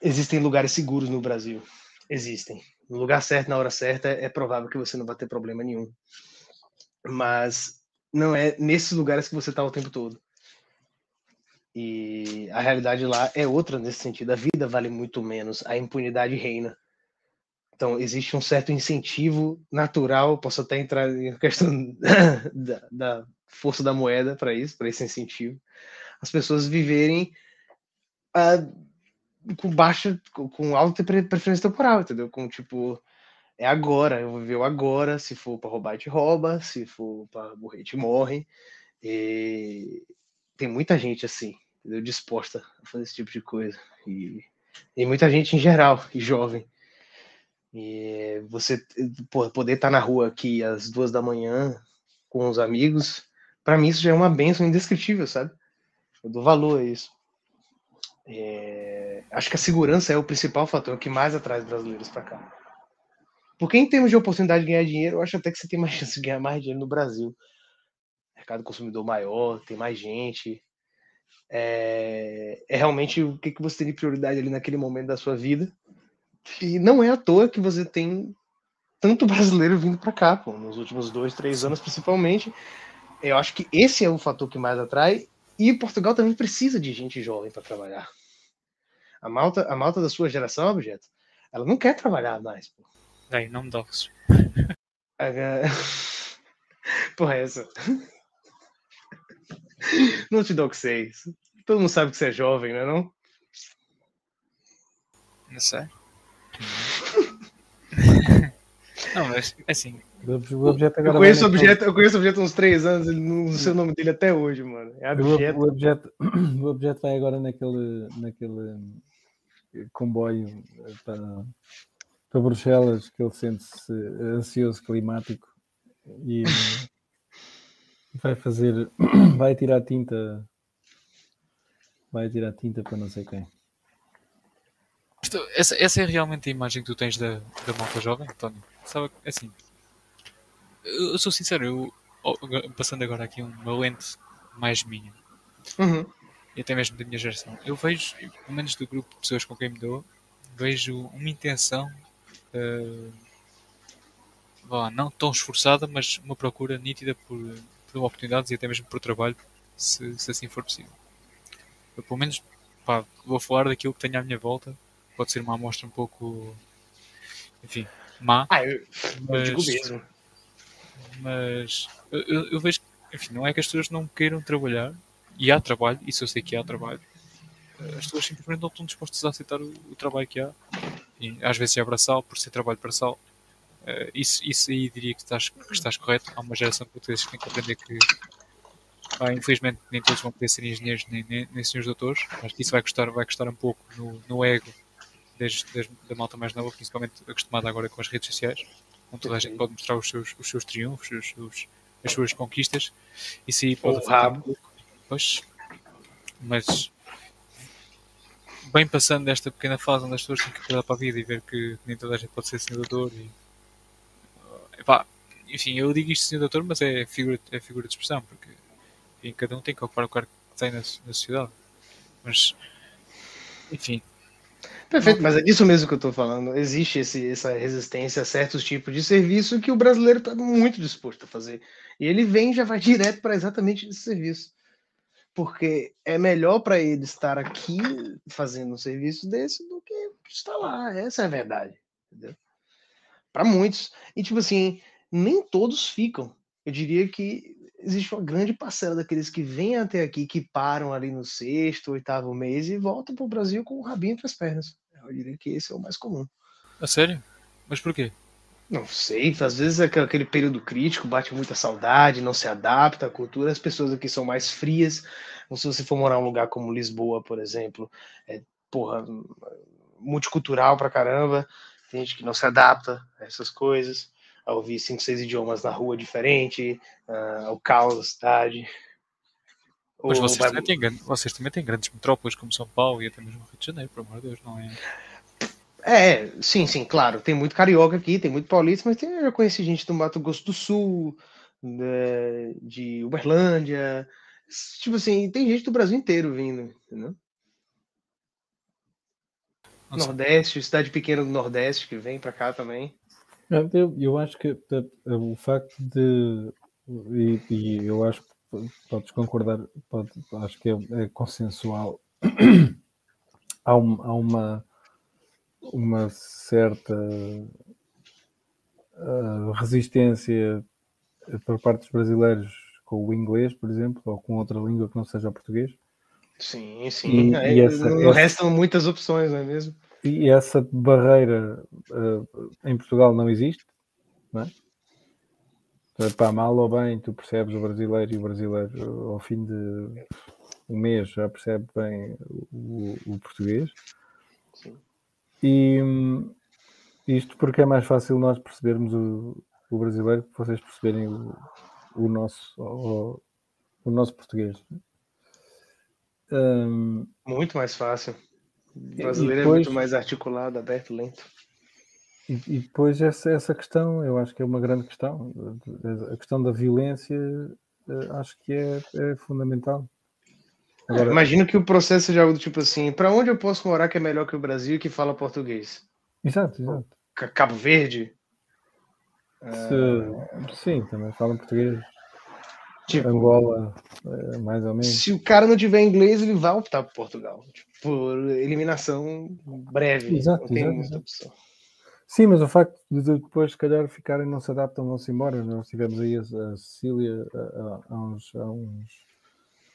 existem lugares seguros no Brasil Existem. No lugar certo, na hora certa, é provável que você não vai ter problema nenhum. Mas não é nesses lugares que você está o tempo todo. E a realidade lá é outra nesse sentido. A vida vale muito menos, a impunidade reina. Então, existe um certo incentivo natural, posso até entrar em questão [laughs] da, da força da moeda para isso, para esse incentivo. As pessoas viverem uh, com baixa, com alta preferência temporal, entendeu? Com tipo, é agora, eu vou viver o agora, se for para roubar, te rouba, se for para morrer, te morre. E tem muita gente assim, entendeu? disposta a fazer esse tipo de coisa. E, e muita gente em geral, e jovem. E você poder estar tá na rua aqui às duas da manhã com os amigos, para mim isso já é uma benção indescritível, sabe? Eu dou valor a isso. É, acho que a segurança é o principal fator que mais atrai os brasileiros para cá. Porque em termos de oportunidade de ganhar dinheiro, eu acho até que você tem mais [laughs] chance de ganhar mais dinheiro no Brasil. Mercado consumidor maior, tem mais gente. É, é realmente o que, que você tem de prioridade ali naquele momento da sua vida. E não é à toa que você tem tanto [laughs] brasileiro vindo para cá, pô, nos últimos dois, três anos principalmente. Eu acho que esse é o fator que mais atrai. E Portugal também precisa de gente jovem para trabalhar. A malta, a malta da sua geração, objeto, ela não quer trabalhar mais. Pô.
Aí, não me. [laughs]
Porra, é essa. Não te doxei. Todo mundo sabe que você é jovem, não é não?
Não sei. [laughs] Não, mas assim.
O objeto
eu, conheço objeto, eu conheço o objeto há uns três anos, não sei o nome dele até hoje, mano. É
objeto. O, o, objeto, [clears throat] o objeto vai agora naquele, naquele comboio para, para Bruxelas, que ele sente-se ansioso climático e vai fazer, [coughs] vai tirar tinta, vai tirar tinta para não sei quem.
Essa, essa é realmente a imagem que tu tens da, da malta jovem, António? Sabe, assim, eu sou sincero, eu, passando agora aqui uma lente mais minha,
uhum.
E até mesmo da minha geração, eu vejo, pelo menos do grupo de pessoas com quem me dou, vejo uma intenção uh, não tão esforçada, mas uma procura nítida por, por oportunidades e até mesmo por trabalho, se, se assim for possível. Eu, pelo menos, pá, vou falar daquilo que tenho à minha volta. Pode ser uma amostra um pouco, enfim, má.
Ah, eu, mas, digo mesmo.
Mas eu, eu, vejo, enfim, não é que as pessoas não queiram trabalhar, e há trabalho, isso eu sei que há trabalho. As pessoas simplesmente não estão dispostas a aceitar o, o trabalho que há e às vezes é braçal, por ser trabalho braçal. Uh, isso, isso aí diria que estás, que estás correto. Há uma geração de portugueses que tem que aprender que, ah, infelizmente, nem todos vão poder ser engenheiros nem, nem, nem senhores doutores. Acho que isso vai custar, vai custar um pouco no, no ego desde, desde da malta mais nova, principalmente acostumada agora com as redes sociais, onde toda a gente pode mostrar os seus, os seus triunfos, os seus, as suas conquistas. Isso aí pode afetar um pouco. Pois, mas bem passando desta pequena fase onde as pessoas têm que acordar para a vida e ver que nem toda a gente pode ser senador e epá, enfim, eu digo isto senador, mas é figura, é figura de expressão, porque enfim, cada um tem que ocupar o cargo que tem na, na sociedade. Mas enfim.
Perfeito, mas é disso mesmo que eu estou falando. Existe esse, essa resistência a certos tipos de serviço que o brasileiro está muito disposto a fazer. E ele vem e já vai direto para exatamente esse serviço porque é melhor para ele estar aqui fazendo um serviço desse do que estar lá. Essa é a verdade, entendeu? Para muitos. E tipo assim, nem todos ficam. Eu diria que existe uma grande parcela daqueles que vêm até aqui, que param ali no sexto, oitavo mês e voltam para o Brasil com o rabinho entre as pernas. Eu diria que esse é o mais comum.
A sério? Mas por quê?
Não sei, às vezes é aquele período crítico, bate muita saudade, não se adapta à cultura, as pessoas aqui são mais frias. Então, se você for morar em um lugar como Lisboa, por exemplo, é, porra, multicultural pra caramba, tem gente que não se adapta a essas coisas, a ouvir cinco, seis idiomas na rua diferente, uh, ao caos da cidade.
Mas vocês, vai... também têm, vocês também têm grandes metrópoles como São Paulo e até mesmo Rio de Janeiro, pelo amor de Deus, não é?
É, sim, sim, claro. Tem muito carioca aqui, tem muito paulista, mas tem, eu já conheci gente do Mato Grosso do Sul, de, né, de Uberlândia. Tipo assim, tem gente do Brasil inteiro vindo, entendeu?
Não sei.
Nordeste, cidade pequena do Nordeste que vem pra cá também.
Eu, eu acho que eh, o facto de. E, e eu acho que podes concordar, pode- acho que é, é consensual. [coughs] há, um- há uma, uma certa ah, resistência por parte dos brasileiros com o inglês, por exemplo, ou com outra língua que não seja o português.
Sim, sim.
E-
Aí
e essa-
não
essa-
restam muitas opções, não é mesmo?
E essa barreira ah, em Portugal não existe, não é? Então, pá, mal ou bem, tu percebes o brasileiro e o brasileiro ao fim de um mês já percebe bem o, o português.
Sim.
E hum, isto porque é mais fácil nós percebermos o, o brasileiro que vocês perceberem o, o nosso o, o nosso português. Hum,
Muito mais fácil. O brasileiro
depois-
é muito mais articulado, aberto, lento.
E, e depois essa, essa questão, eu acho que é uma grande questão, a questão da violência, eh, acho que é, é fundamental. Agora,
Imagino que o processo seja algo do tipo assim: pra onde eu posso morar que é melhor que o Brasil e que fala português?
exato, exato.
Cabo Verde?
Se- sim, também falam português.
Tipo,
Angola, eh, mais ou menos.
se o cara não tiver inglês, ele vai optar por Portugal. Tipo, por eliminação breve.
Exato,
não tem
exato,
muita
exato.
opção.
Sim, mas o facto de depois, se calhar, ficarem, não se adaptam, vão-se embora. Nós tivemos aí a, a Cecília a- a- há, uns, há uns,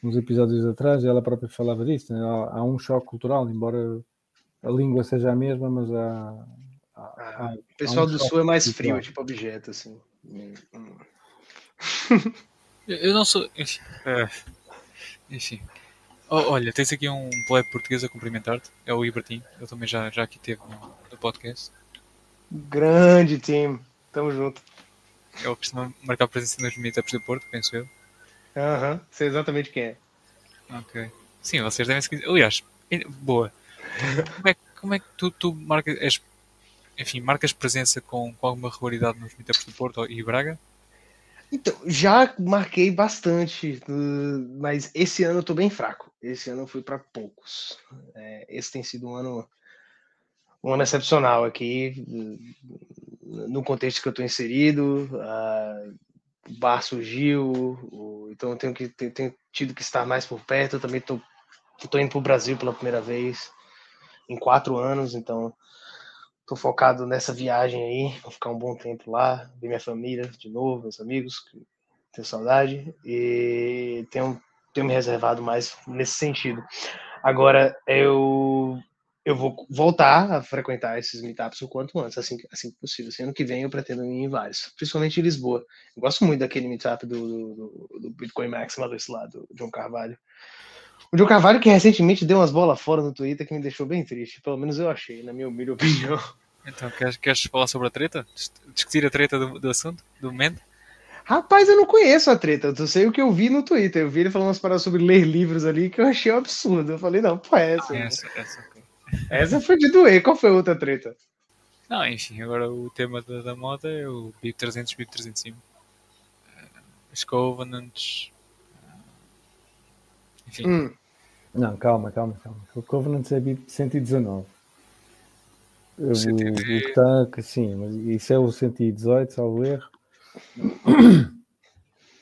uns episódios atrás e ela própria falava disso. né? Há, há um choque cultural, embora a língua seja a mesma, mas há. há-
Ah,
há-
O pessoal
há um
do sul é mais
cultural.
frio, é tipo objeto, assim.
Eu eu não sou. Enfim. é, enfim. Oh, olha, tens aqui um plebe português a cumprimentar-te. É o Ibertin. Ele também já, já aqui teve no, no podcast.
Grande time. Tamo junto.
Ele costuma marcar presença nos meetups do Porto, penso eu.
Aham, sei exatamente quem é.
Ok. Sim, vocês devem se. Aliás, boa. Como é, como é que tu, tu marcas. és- enfim, marcas presença com, com alguma regularidade nos meetups do Porto e Braga?
Então, já marquei bastante, uh, mas esse ano eu tô bem fraco. Esse ano eu fui para poucos. É, esse tem sido um ano, um ano excepcional aqui, uh, no contexto que eu tô inserido. o bar surgiu, o- então eu tenho, que, tenho, tido que estar mais por perto. Eu também tô indo pro Brasil pela primeira vez em quatro anos, então tô focado nessa viagem aí, vou ficar um bom tempo lá, ver minha família de novo, meus amigos, que tenho saudade, e tenho, tenho me reservado mais nesse sentido. Agora, eu eu vou voltar a frequentar esses meetups o quanto antes, assim, assim que possível. Assim, ano que vem eu pretendo ir em vários, principalmente em Lisboa. Eu gosto muito daquele meetup do, do, do- Bitcoin Maximalist lá, do John Carvalho. O John Carvalho que recentemente deu umas bolas fora no Twitter que me deixou bem triste, pelo menos eu achei, na minha humilde opinião.
Então, queres, queres falar sobre a treta? Dis- Discutir a treta do, do assunto? Do momento?
Rapaz, eu não conheço a treta, eu sei o que eu vi no Twitter. Eu vi ele falando umas paradas sobre ler livros ali que eu achei um absurdo. Eu falei, não, pô, é essa.
Essa, essa, ok.
Essa foi de doer. Qual foi a outra treta?
Não, enfim, agora o tema da, da moda é o BIP 300, BIP 305. Eh, Os Covenants. eh, Enfim,
Hum,
Não, calma, calma, calma. O Covenant é BIP 119. O, o
CTV.
que está, que sim, mas isso é o 118, salvo erro.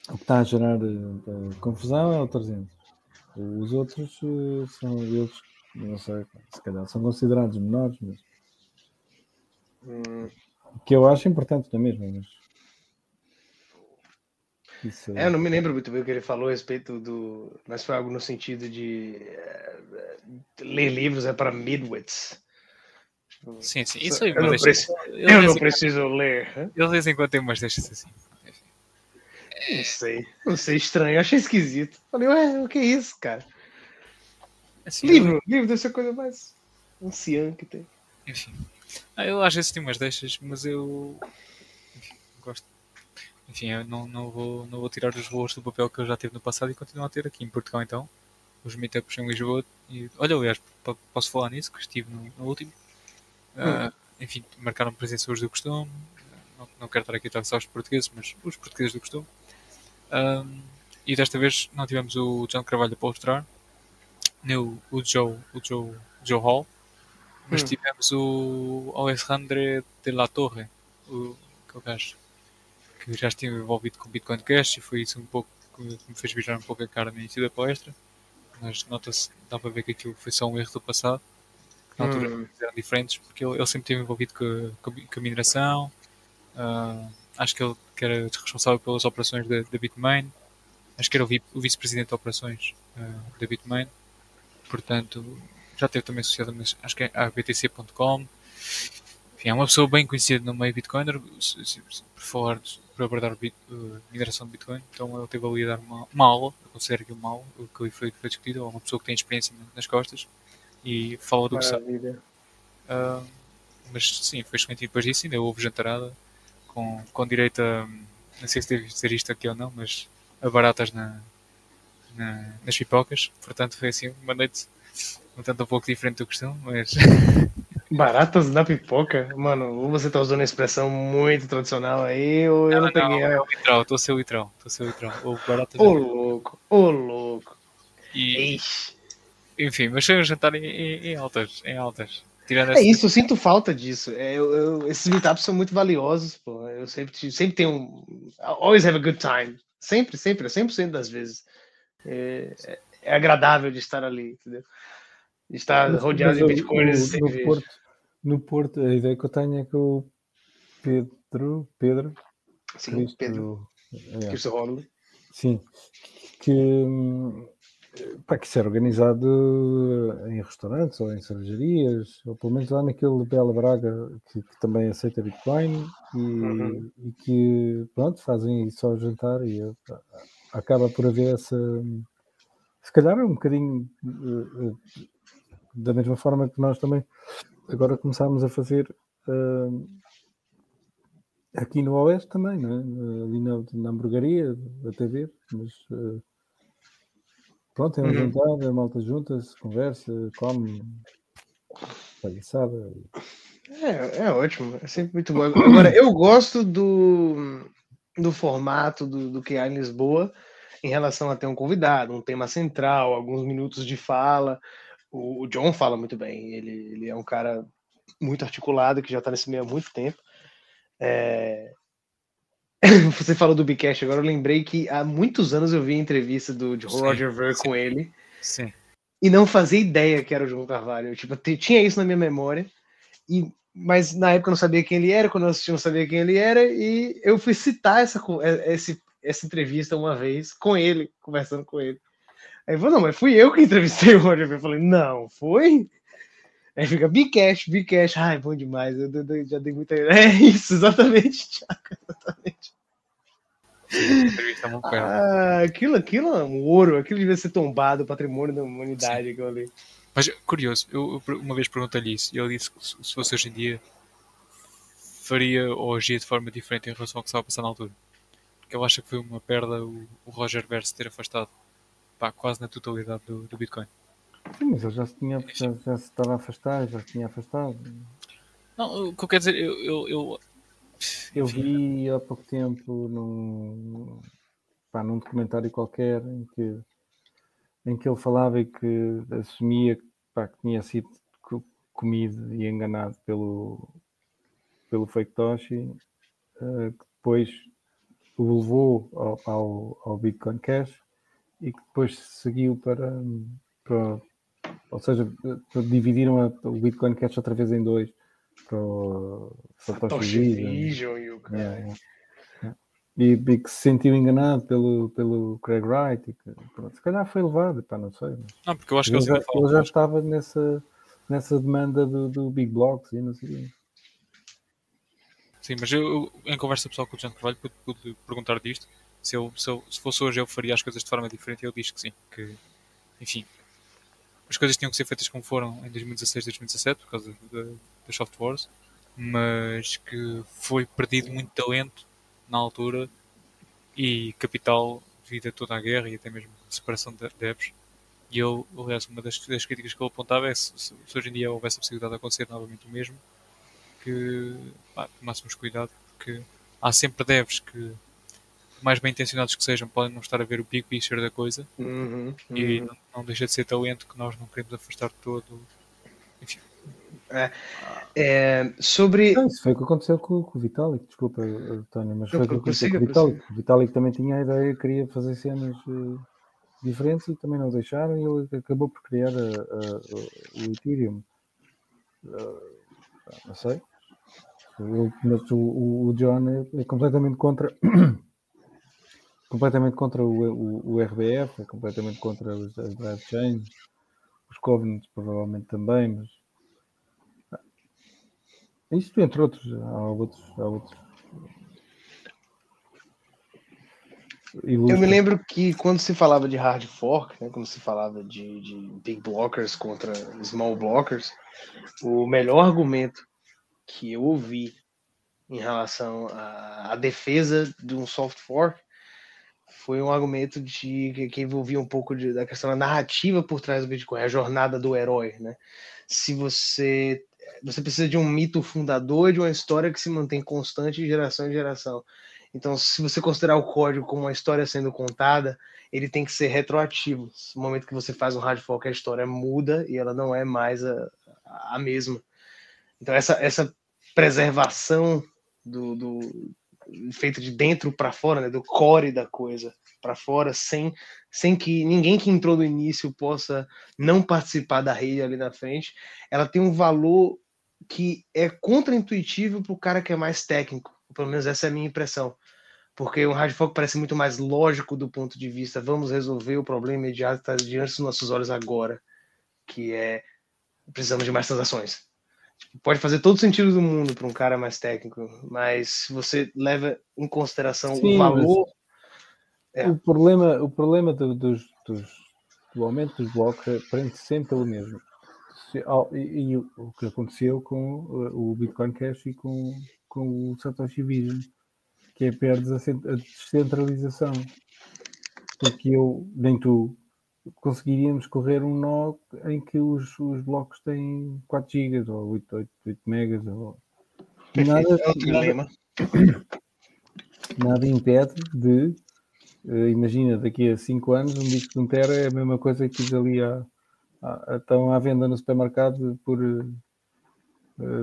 O que está a gerar eh, confusão é o 300. Os outros eh, são eles, não sei, se calhar são considerados menores, mas
hum.
que eu acho importante na mesma, mas isso
É, eu não me lembro muito bem o que ele falou a respeito do. Mas foi algo no sentido de. eh, ler livros é para midwits.
sim, sim. Isso aí,
eu, não preciso, eu
eles,
não
de-
preciso ler.
eles de vez em quando têm umas deixas assim.
Não sei. Não sei, estranho. Eu achei esquisito. Falei, ué, o que é isso, cara?
Assim,
Livro, livro deve ser a coisa mais anciã que tem.
Enfim. Ah, eu às vezes tenho umas deixas, mas eu. Enfim, gosto. Enfim, eu não, não, vou, não vou tirar os valores do papel que eu já tive no passado e continuo a ter aqui em Portugal então. Os meetups em Lisboa. E, olha, aliás, po- posso falar nisso, que estive no, no último. Ah, enfim, marcaram presença os do costume. Não, não quero estar aqui a só os portugueses, mas os portugueses do costume. Ahm, e desta vez não tivemos o John Carvalho para mostrar, nem o, o Joe, o Joe, Joe Hall, Mas hum. tivemos o Alexandre de la Torre, o, aquele gajo que já estive envolvido com Bitcoin Cash e foi isso um pouco que me fez virar um pouco a cara no início da palestra. Mas nota-se, dá para ver que aquilo foi só um erro do passado. Que na altura hum. eram diferentes, porque ele, ele sempre esteve envolvido com, com, com a mineração. Uh, acho que ele que era responsável pelas operações da, da Bitmain. Acho que era o, o vice-presidente de operações uh, da Bitmain. Portanto, já teve também associado, mas acho que é a BTC.com. Enfim, é uma pessoa bem conhecida no meio Bitcoiner, por falar, por abordar bit, uh, mineração de Bitcoin. Então ele teve ali a dar uma, uma aula, eu considero que uma aula, o que ali foi, foi discutido, é uma pessoa que tem experiência nas costas e fala do Maravilha. que sabe. Uh, mas sim, foi excelente. E depois disso ainda houve jantarada com, com direito a, não sei se devo dizer isto aqui ou não, mas a baratas na, na, nas pipocas. Portanto, foi assim uma noite um tanto um pouco diferente do costume, mas. [laughs]
Baratas na pipoca? Mano, você tá usando a expressão muito tradicional aí, ou eu não, não peguei.
Não, é o literal, tô seu literal, tô seu
baratas Ô louco, ô louco.
E, enfim, mas foi um jantar em, em, em altas, em altas.
Tirando é isso, eu sinto falta disso. É, eu, eu, esses meetups são muito valiosos, pô. Eu sempre, sempre tenho um. Always have a good time. Sempre, sempre, 100% das vezes. É, é, é agradável de estar ali, entendeu? Está rodeado de bitcoins.
No, no, Porto, no Porto, a ideia que eu tenho é que o Pedro, Pedro,
sim, Cristo, Pedro, é, Cristo
sim, que, pá, que isso era organizado em restaurantes ou em cervejarias, ou pelo menos lá naquele Bela Braga que, que também aceita Bitcoin e, uhum. e, que pronto, fazem só jantar e acaba por haver essa se calhar é um bocadinho uh, da mesma forma que nós também agora começámos a fazer uh, aqui no Oeste também, não é? ali na, na hamburgueria, a TV, mas uh, pronto, é um uhum. jantar, a malta junta-se, conversa, come, palhaçada.
É, é ótimo, é sempre muito bom. Agora, eu gosto do, do formato do, do que há em Lisboa em relação a ter um convidado, um tema central, alguns minutos de fala. O, o John fala muito bem, ele, ele é um cara muito articulado que já está nesse meio há muito tempo. É... [laughs] Você falou do Bcash, agora eu lembrei que há muitos anos eu vi a entrevista do Roger Ver com ele.
Sim.
E não fazia ideia que era o João Carvalho. Eu, tipo, tinha isso na minha memória. E, mas na época eu não sabia quem ele era, quando eu assisti eu não sabia quem ele era, e eu fui citar essa, é, esse, essa entrevista uma vez com ele, conversando com ele. Aí falou, não, mas fui eu que entrevistei o Roger Eu falei, não, foi? Aí fica Bcash, Bcash, ai, bom demais, eu, eu, eu já dei muita. [laughs] É isso, exatamente, Thiago, exatamente. Ah, aquilo, aquilo é um ouro, aquilo devia ser tombado, patrimônio da humanidade. Aquilo ali.
Mas curioso, eu, uma vez perguntei-lhe isso e ele disse que se fosse hoje em dia faria ou agia de forma diferente em relação ao que estava a passar na altura. Porque ele acha que foi uma perda o, o Roger Verse ter afastado pá, quase na totalidade do, do Bitcoin.
Sim, mas ele já se, tinha, já, já se estava a afastar, já se tinha afastado.
Não, o que eu quero dizer, eu. Eu, eu,
eu vi há pouco tempo num, pá, num documentário qualquer em que, em que ele falava e que assumia pá, que tinha sido comido e enganado pelo, pelo fake Toshi, uh, que depois o levou ao, ao, ao Bitcoin Cash e que depois seguiu para, para ou seja, dividiram a, o Bitcoin Cash outra vez em dois para o Satoshi Vision. E, o yeah, yeah. E, e, que se sentiu enganado pelo, pelo Craig Wright e que, pronto, se calhar foi levado, pá, não sei. Mas
não, porque eu acho que
ele, já, ele já estava nessa, nessa demanda do, do Big Blocks e não sei
Sim, mas eu, em conversa pessoal com o John Carvalho pude, pude perguntar disto. Se, eu, se, eu, se fosse hoje eu faria as coisas de forma diferente. Ele diz que sim, que enfim, as coisas tinham que ser feitas como foram em 2016, 2017 por causa das soft wars, mas que foi perdido muito talento na altura e capital devido a toda a guerra e até mesmo a separação de devs. E ele, aliás, uma das, das, críticas que ele apontava é se, se, hoje em dia houvesse a possibilidade de acontecer novamente o mesmo, que pá, tomássemos cuidado, porque há sempre devs que mais bem intencionados que sejam, podem não estar a ver o big picture da coisa
uhum,
uhum. e não, não, deixa de ser talento que nós não queremos afastar todo. Enfim,
É, é, sobre.
Não, isso foi o que aconteceu com, com o Vitalik, desculpa, António, mas foi o que aconteceu com o Vitalik. O Vitalik também tinha a ideia, queria fazer cenas uh, diferentes e também não deixaram e ele acabou por criar a, a, a, o Ethereum. Uh, não sei. Eu, mas o, o John é, é completamente contra [coughs] completamente contra o, o, o, RBF, é completamente contra as, as drive chains, os covenants provavelmente também, mas isto entre outros, há outros, há outros.
Eu me lembro que quando se falava de hard fork, né, quando se falava de, de big blockers contra small blockers, o melhor argumento que eu ouvi em relação à, à defesa de um soft fork foi um argumento de que, que envolvia um pouco de, da questão da narrativa por trás do Bitcoin, a jornada do herói, né? Se você você precisa de um mito fundador de uma história que se mantém constante de geração em geração. Então, se você considerar o código como uma história sendo contada, ele tem que ser retroativo. No momento que você faz um hard fork, a história muda e ela não é mais a, a mesma. Então, essa, essa preservação do, do feito de dentro para fora, né, do core da coisa para fora, sem, sem que ninguém que entrou no início possa não participar da rede ali na frente, ela tem um valor que é contraintuitivo para o cara que é mais técnico. Pelo menos essa é a minha impressão. Porque o hard fork parece muito mais lógico do ponto de vista vamos resolver o problema imediato que está diante dos nossos olhos agora, que é precisamos de mais transações. Tipo, pode fazer todo sentido do mundo para um cara mais técnico, mas se você leva em consideração Sim, o valor.
É. O problema, o problema do, dos, dos, do aumento dos blocos é, prende sempre pelo mesmo e, e, o que aconteceu com o Bitcoin Cash e com, com o Satoshi Vision, que é perdes a, a descentralização. Porque eu, nem tu, conseguiríamos correr um nó em que os, os blocos têm 4 GB ou 8, 8, 8 megas. Ou...
Nada, é nada,
nada impede de, uh, imagina, daqui a 5 anos, um disco de um tera é a mesma coisa que diz ali há estão à venda no supermercado por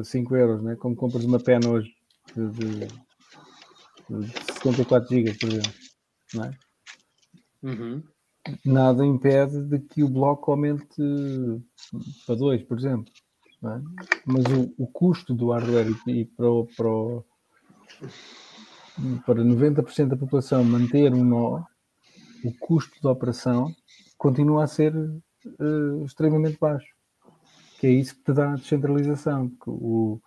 5 uh, euros, né? como compras uma pena hoje de, de, de 74 GB, por exemplo. Não é?
Uhum.
Nada impede de que o bloco aumente para 2, por exemplo. É? Mas o, o, custo do hardware e, e para, o, para, o, para 90% da população manter um nó, o custo da operação continua a ser uh, extremamente baixo. Que é isso que te dá a descentralização. Porque o,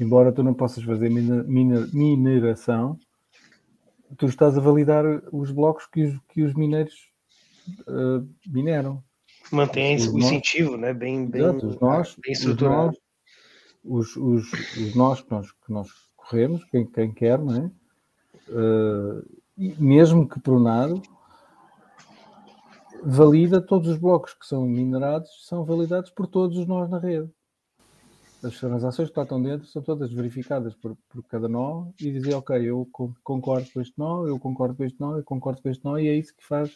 embora tu não possas fazer mineração, tu estás a validar os blocos que os, que os mineiros uh, mineram.
Mantém o incentivo, né? Bem, bem,
Exato, os nós, bem estruturado. Os, os, os, nós que nós, que nós corremos, quem, quem quer, não é? Uh, mesmo que por nada, valida todos os blocos que são minerados, são validados por todos os nós na rede. As transações que estão dentro são todas verificadas por, por cada nó e dizer, ok, eu concordo com este nó, eu concordo com este nó, eu concordo com este nó, e é isso que faz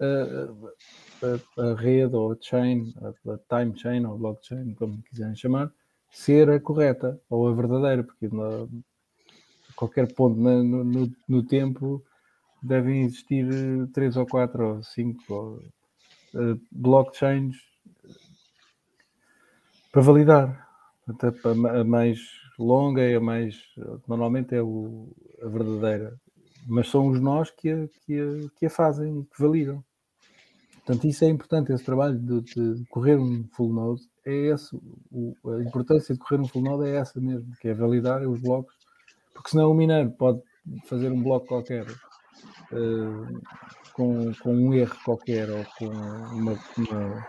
a, a, a rede ou a chain, a, a, time chain ou blockchain, como quiserem chamar, ser a correta ou a verdadeira, porque na, qualquer ponto na, no, no, no tempo devem existir eh, três ou quatro ou cinco uh, blockchains para validar. A mais longa é a mais. Normalmente é o, a verdadeira. Mas são os nós que a, que a, que a fazem e que validam. Portanto, isso é importante, esse trabalho de, de correr um full node é esse, o, a importância de correr um full node é essa mesmo, que é validar os blocos, porque senão o mineiro pode fazer um bloco qualquer uh, com, com um erro qualquer ou com uma, uma,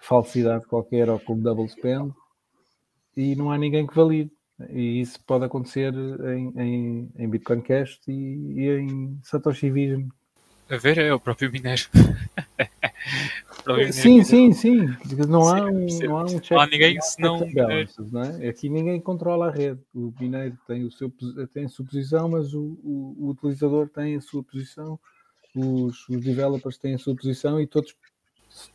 falsidade qualquer ou com double spend e não há ninguém que valide. E isso pode acontecer em, em, em Bitcoin Cash e, e em Satoshi Vision.
A ver, é o próprio [laughs] mineiro.
sim, sim, sim. Não há um, não há um
check. Não há ninguém senão.
Balances, não é? Aqui ninguém controla a rede. O mineiro tem, o seu, tem a sua posição, mas o, o, o utilizador tem a sua posição, os, os, developers têm a sua posição e todos,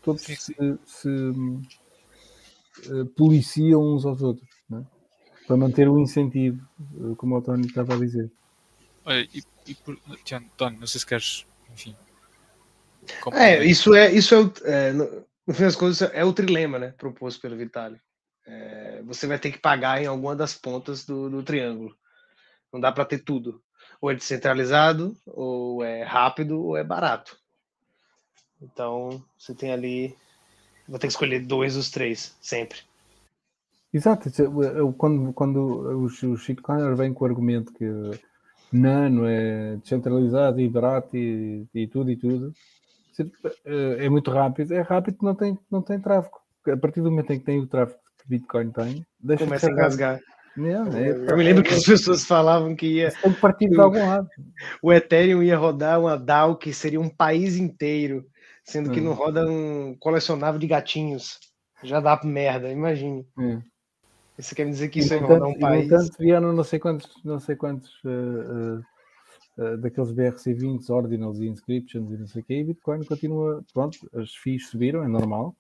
todos se, se, uh, policiam uns aos outros, é? para manter o incentivo, uh, como o Tony estava a dizer.
Olha, e, e por, Tiago, Tony, não sei se queres, enfim.
É, isso é, isso é, o, é no, no fim das contas, é o trilema, né, proposto pelo Vitalik. É, você vai ter que pagar em alguma das pontas do, do triângulo. Não dá para ter tudo. Ou é descentralizado, ou é rápido, ou é barato. Então, você tem ali. Vou ter que escolher dois dos três, sempre.
Exato. Quando, quando o Chico Conner vem com o argumento que nano é descentralizado e barato e, e tudo e tudo, é muito rápido. É rápido não tem, não tem tráfego. A partir do momento em que tem o tráfego que Bitcoin tem,
deixa começa a engasgar. Não, é, eu me lembro que as pessoas falavam que ia.
Tem que partir de algum lado.
O Ethereum ia rodar uma DAO que seria um país inteiro, sendo que hum. não roda um colecionável de gatinhos. Já dá merda, imagine. Hum. Você quer me dizer que isso ia rodar um país?
No entanto, vieram não sei quantos, não sei quantos uh, uh, uh, daqueles BRC20, Ordinals e Inscriptions e não sei o que, e Bitcoin continua, pronto, as FIIs subiram, é normal,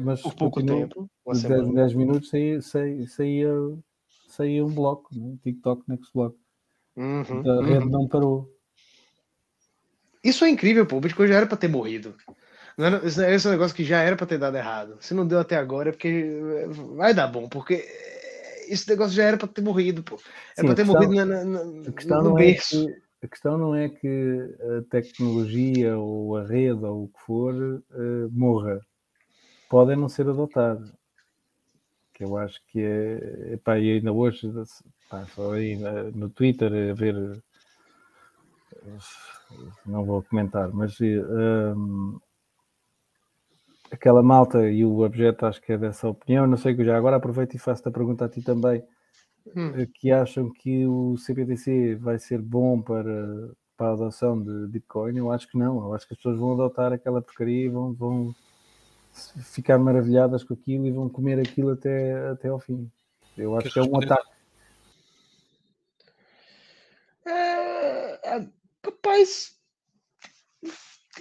mas
por pouco continua, tempo,
10, 10 minutos saía, saía, saía saía um bloco, né? TikTok Next Block. Uhum, a rede uhum. não parou.
Isso é incrível, pô. O Bitcoin já era para ter morrido. Era, esse é um negócio que já era para ter dado errado. Se não deu até agora é porque eh, vai dar bom, porque esse negócio já era para ter morrido, pô. Era para ter questão, morrido na, na, a questão
no não berço. É a questão não é que a tecnologia ou a rede ou o que for uh, morra. Podem não ser adotados. Que eu acho que é, epá, e ainda hoje, pá, só aí no Twitter a ver, não vou comentar, mas um, aquela malta e o objeto acho que é dessa opinião, não sei que já agora aproveito e faço-te a pergunta a ti também, hum. Eh, que acham que o CBDC vai ser bom para, para a adoção de Bitcoin, eu acho que não, eu acho que as pessoas vão adotar aquela porcaria e vão, vão ficar maravilhadas com aquilo e vão comer aquilo até, até ao fim. Eu acho que, que é um ataque.
É, é, capaz.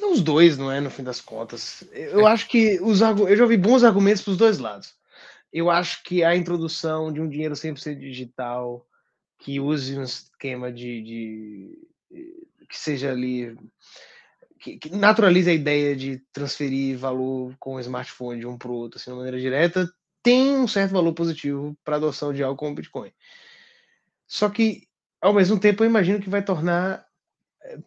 Os dois, não é? No fim das contas. Eu é. acho que os eu já ouvi bons argumentos para os dois lados. Eu acho que a introdução de um dinheiro 100% digital que use um esquema de, de que seja ali que, que naturaliza a ideia de transferir valor com o smartphone de um para o outro, assim, de maneira direta, tem um certo valor positivo para a adoção de algo como o Bitcoin. Só que, ao mesmo tempo, eu imagino que vai tornar, eh,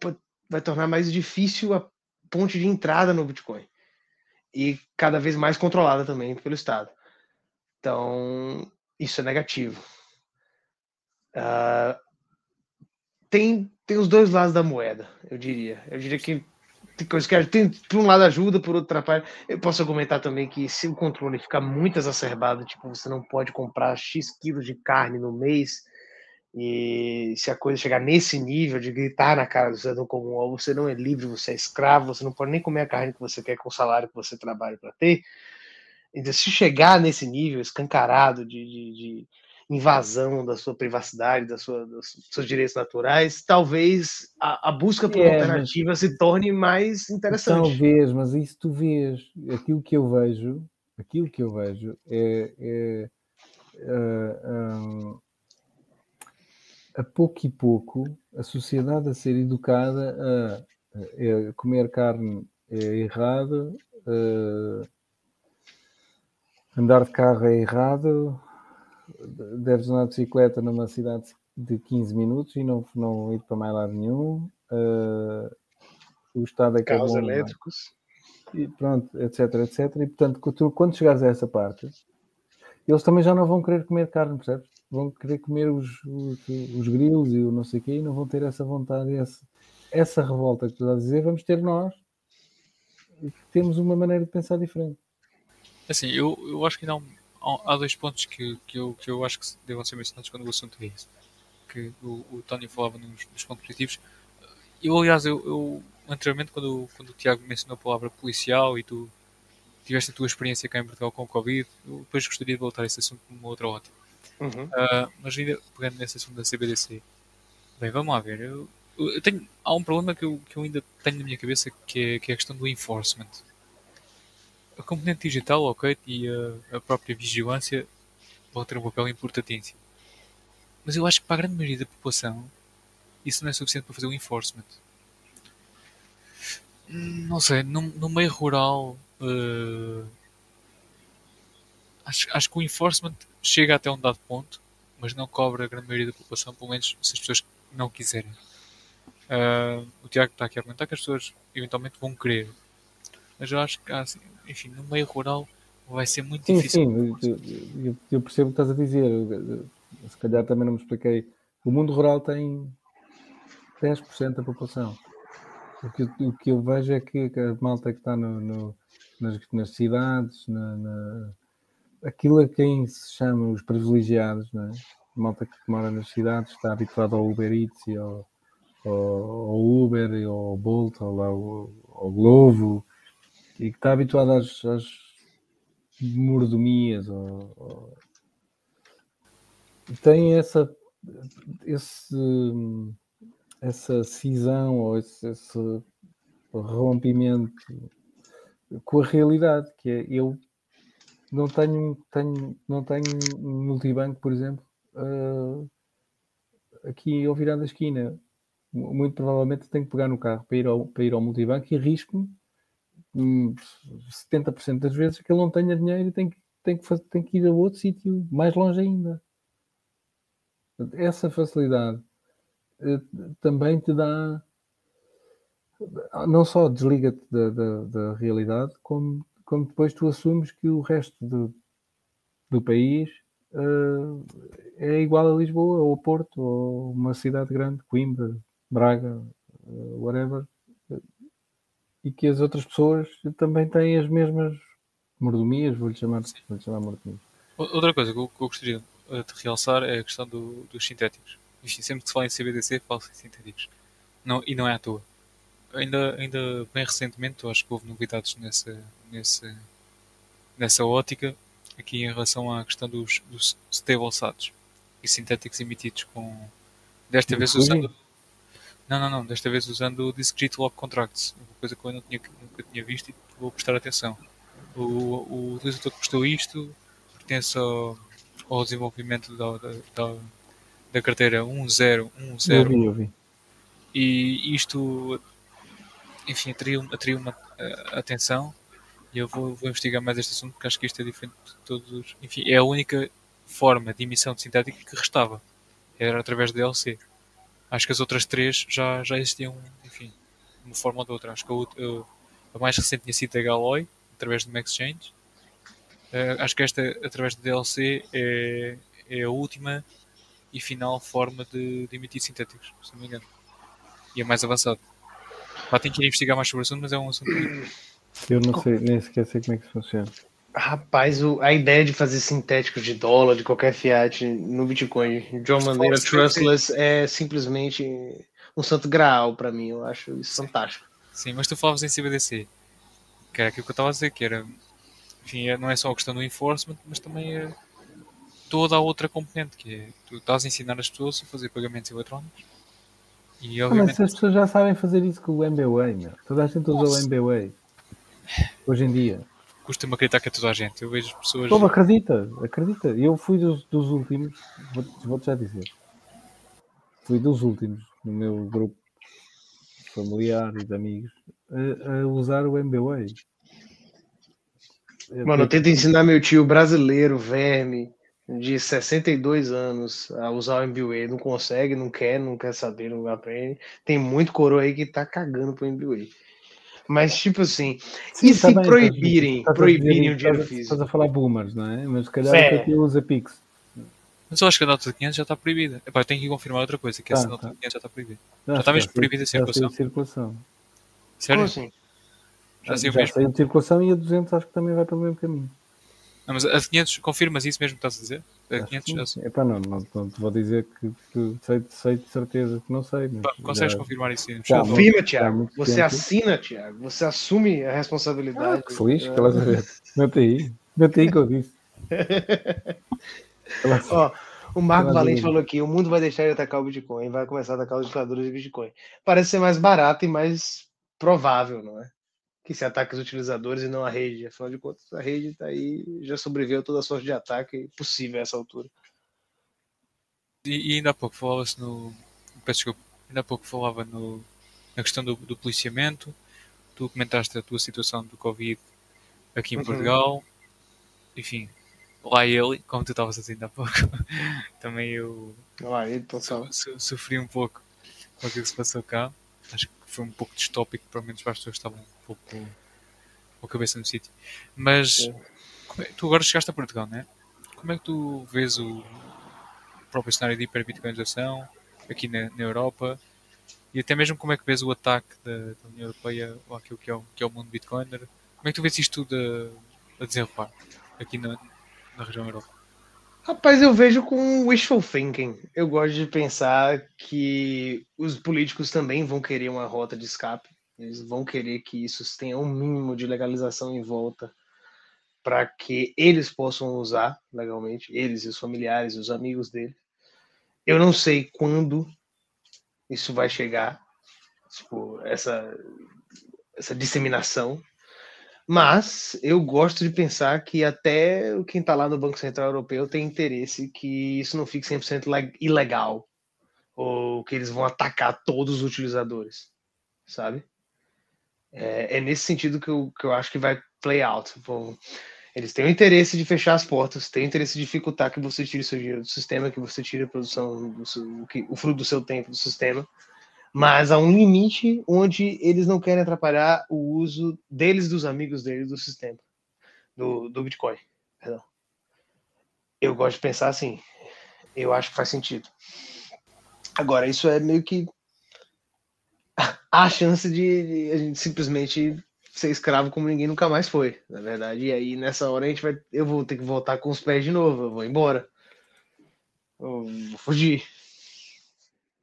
vai tornar mais difícil a ponte de entrada no Bitcoin. E cada vez mais controlada também pelo Estado. Então, isso é negativo. Uh, tem, tem os dois lados da moeda, eu diria. Eu diria que coisa que tem, por um lado ajuda, por outro atrapalha. Eu posso argumentar também que se o controle ficar muito exacerbado, tipo, você não pode comprar X quilos de carne no mês, e se a coisa chegar nesse nível de gritar na cara do cidadão comum, você não é livre, você é escravo, você não pode nem comer a carne que você quer com o salário que você trabalha para ter. Se chegar nesse nível escancarado de, de, de invasão da sua privacidade, da sua, dos seus direitos naturais, talvez a, a busca por é, alternativa mas... se torne mais interessante.
Talvez, mas isso tu vês, aquilo que eu vejo, aquilo que eu vejo é, é uh, a pouco e pouco a sociedade a ser educada a, a comer carne é errado, uh, andar de carro é errado, deves andar de bicicleta numa cidade de 15 minutos e não, não ir para mais lado nenhum. Uh, o Estado é que
Carros é bom, elétricos.
E pronto, etc, etc. E portanto, quando chegares a essa parte, eles também já não vão querer comer carne, percebes? Vão querer comer os, os, os grilos e o não sei o quê e não vão ter essa vontade, essa, essa revolta que tu estás a dizer, vamos ter nós temos uma maneira de pensar diferente.
Assim, eu, eu acho que não há dois pontos que, que, eu, que eu acho que devam ser mencionados quando o assunto é esse. Que o, o Tony falava nos, nos pontos positivos. Eu, aliás, eu, eu anteriormente, quando, quando o Tiago mencionou a palavra policial e tu tiveste a tua experiência cá em Portugal com o Covid, eu depois gostaria de voltar a esse assunto numa outra ótica. Uhum. Uh, mas ainda pegando nesse assunto da CBDC, bem, vamos lá ver. Eu, eu tenho, há um problema que eu, que eu ainda tenho na minha cabeça que é, que é a questão do enforcement. A componente digital, ok, e a, a própria vigilância vão ter um papel importantíssimo. Mas eu acho que para a grande maioria da população isso não é suficiente para fazer o enforcement. Não sei, no, no meio rural uh, acho, acho que o enforcement chega até um dado ponto, mas não cobra a grande maioria da população, pelo menos se as pessoas não quiserem. Uh, o Tiago está aqui a argumentar que as pessoas eventualmente vão querer. Mas eu acho que, assim, enfim, no meio rural vai ser muito
sim,
difícil.
Sim, eu, eu, percebo o que estás a dizer. Se calhar também não me expliquei. O mundo rural tem 10% da população. O que, o que eu vejo é que a malta que está no, no, nas, nas, cidades, na, na, aquilo a quem se chama os privilegiados, não é? a malta que mora nas cidades está habituada ao Uber Eats e ao, ao, ao Uber e ao Bolt, ao, ao, ao Glovo, e que está habituado às, às mordomias. Ou, tem essa, esse, essa cisão ou esse, esse rompimento com a realidade, que é eu não tenho, tenho, não tenho um multibanco, por exemplo, uh, aqui ao virar da esquina. Muito provavelmente tenho que pegar no carro para ir ao, para ir ao multibanco e arrisco-me 70% hum, das vezes que ele não tenha dinheiro e tem que, tem que, tem que ir a outro sítio, mais longe ainda. Essa facilidade uh, também te dá não só desliga-te da, da, da, realidade, como, como depois tu assumes que o resto do, do país uh, é igual a Lisboa, ou Porto, ou uma cidade grande, Coimbra, Braga, uh, whatever, e que as outras pessoas também têm as mesmas mordomias, vou-lhe chamar, vou chamar mordomias.
Outra coisa que eu, que eu, gostaria de realçar é a questão do, dos sintéticos. sempre que se fala em CBDC, fala-se em sintéticos. Não, e não é à toa. Ainda, ainda bem recentemente, acho que houve novidades nessa, nessa, nessa ótica, aqui em relação à questão dos, dos StablesATs e sintéticos emitidos com. Desta vez usando. Não, não, não. Desta vez usando o Discrete Lock Contracts. Uma coisa que eu não tinha, nunca tinha visto e vou prestar atenção. O, o utilizador que postou isto pertence ao, ao desenvolvimento da, da, da carteira 1010.
Eu vi, eu vi.
E isto, enfim, atraiu, atraiu uma uh, atenção e eu vou, vou investigar mais este assunto porque acho que isto é diferente de todos. Enfim, é a única forma de emissão de sintética que restava. Era através de DLC. Acho que as outras três já, já existiam, enfim, de uma forma ou de outra. Acho que a, a mais recente tinha sido a Galoy, através de uma exchange. Uh, acho que esta, através de DLC, é, é a última e final forma de, de emitir sintéticos, se não me engano. E é mais avançado. Lá tenho que ir investigar mais sobre o assunto, mas é um assunto.
Eu não sei, nem sequer sei como é que funciona.
Rapaz, o, a ideia de fazer sintéticos de dólar, de qualquer fiat no Bitcoin, de uma maneira trustless, é simplesmente um santo graal para mim. Eu acho isso Sim. fantástico.
Sim, mas tu falavas em CBDC, que era aquilo que eu estava a dizer, que era, enfim, é, não é só a questão do enforcement, mas também é toda a outra componente, que é tu estás a ensinar as pessoas a fazer pagamentos eletrónicos.
E, obviamente... Mas as pessoas já sabem fazer isso com o MBWay, meu. toda a gente usa o MBWay hoje em dia
custa-me acreditar que é toda a gente. Eu vejo pessoas.
Pô, acredita, acredita. Eu fui dos, dos últimos, vou-te vou já dizer. Fui dos últimos no meu grupo familiar e de amigos a, a usar o MBWay.
Mano, eu tento ensinar meu tio brasileiro, verme, de 62 anos, a usar o MBWay. Não consegue, não quer, não quer saber, não aprende. Tem muito coroa aí que tá cagando pro MBWay. Mas, tipo assim, Sim, e se tá proibirem, tá proibirem o dinheiro físico?
Estás a falar boomers, não é? Mas se calhar é. que usa Pix.
Mas eu acho que a nota de 500 já está proibida. Epá, eu tenho que confirmar outra coisa, que tá, essa nota tá. de 500 já está proibida. Já, está mesmo proibida a circulação.
circulação.
Sério? Como assim?
Já, já, já saiu de circulação e a 200 acho que também vai para o mesmo caminho.
Não, mas a 500, confirmas isso mesmo que estás a dizer? A 500 já...
Epá, não, não, não te vou dizer que, que sei, sei, de certeza que não sei. Mas
consegues já... confirmar isso?
Confirma, Tiago. Você tempo. assina, Tiago. Você assume a responsabilidade.
Ah, que feliz, que elas ver. [laughs] Mete aí. Mete aí que eu disse. [laughs]
Ó, o Marco Valente falou aqui: o mundo vai deixar de atacar o Bitcoin, vai começar a atacar os ditadores de Bitcoin. Parece ser mais barato e mais provável, não é? Que se ataque os utilizadores e não a rede. Afinal de contas, a rede está aí, já sobreviveu toda a sorte de ataque possível a essa altura.
E, e ainda há pouco falava-se no. Peço desculpa, ainda há pouco falava no, na questão do, do policiamento. Tu comentaste a tua situação do Covid aqui em uhum. Portugal. Enfim, lá ele, como tu estavas a dizer ainda há pouco, [laughs] também eu
lá, ele, so,
so, sofri um pouco com aquilo que se passou cá. Acho que foi um pouco distópico, pelo menos para as pessoas que estavam um pouco com a cabeça no sítio. Mas é, tu agora chegaste a Portugal, não é? Como é que tu vês o próprio cenário de hiperbitcoinização aqui na, na Europa? E até mesmo como é que vês o ataque da, da União Europeia ou aquilo que é, o, que é o mundo Bitcoiner? Como é que tu vês isto tudo a, a desenrolar aqui na, na região Europa?
Rapaz, eu vejo com wishful thinking. Eu gosto de pensar que os políticos também vão querer uma rota de escape. Eles vão querer que isso tenha um mínimo de legalização em volta para que eles possam usar legalmente, eles e os familiares, os amigos deles. Eu não sei quando isso vai chegar, tipo, essa, essa disseminação mas eu gosto de pensar que até quem está lá no Banco Central Europeu tem interesse que isso não fique 100% ilegal ou que eles vão atacar todos os utilizadores, sabe? É, é nesse sentido que eu, que eu acho que vai play out. Eles têm o interesse de fechar as portas, têm o interesse de dificultar que você tire seu dinheiro do sistema, que você tire a produção, o, que, o fruto do seu tempo do sistema mas há um limite onde eles não querem atrapalhar o uso deles, dos amigos deles, do sistema, do, do Bitcoin. Perdão. Eu gosto de pensar assim. Eu acho que faz sentido. Agora, isso é meio que a chance de, a gente simplesmente ser escravo como ninguém nunca mais foi, na verdade. E aí, nessa hora, a gente vai. Eu vou ter que voltar com os pés de novo. Eu vou embora. Eu vou fugir.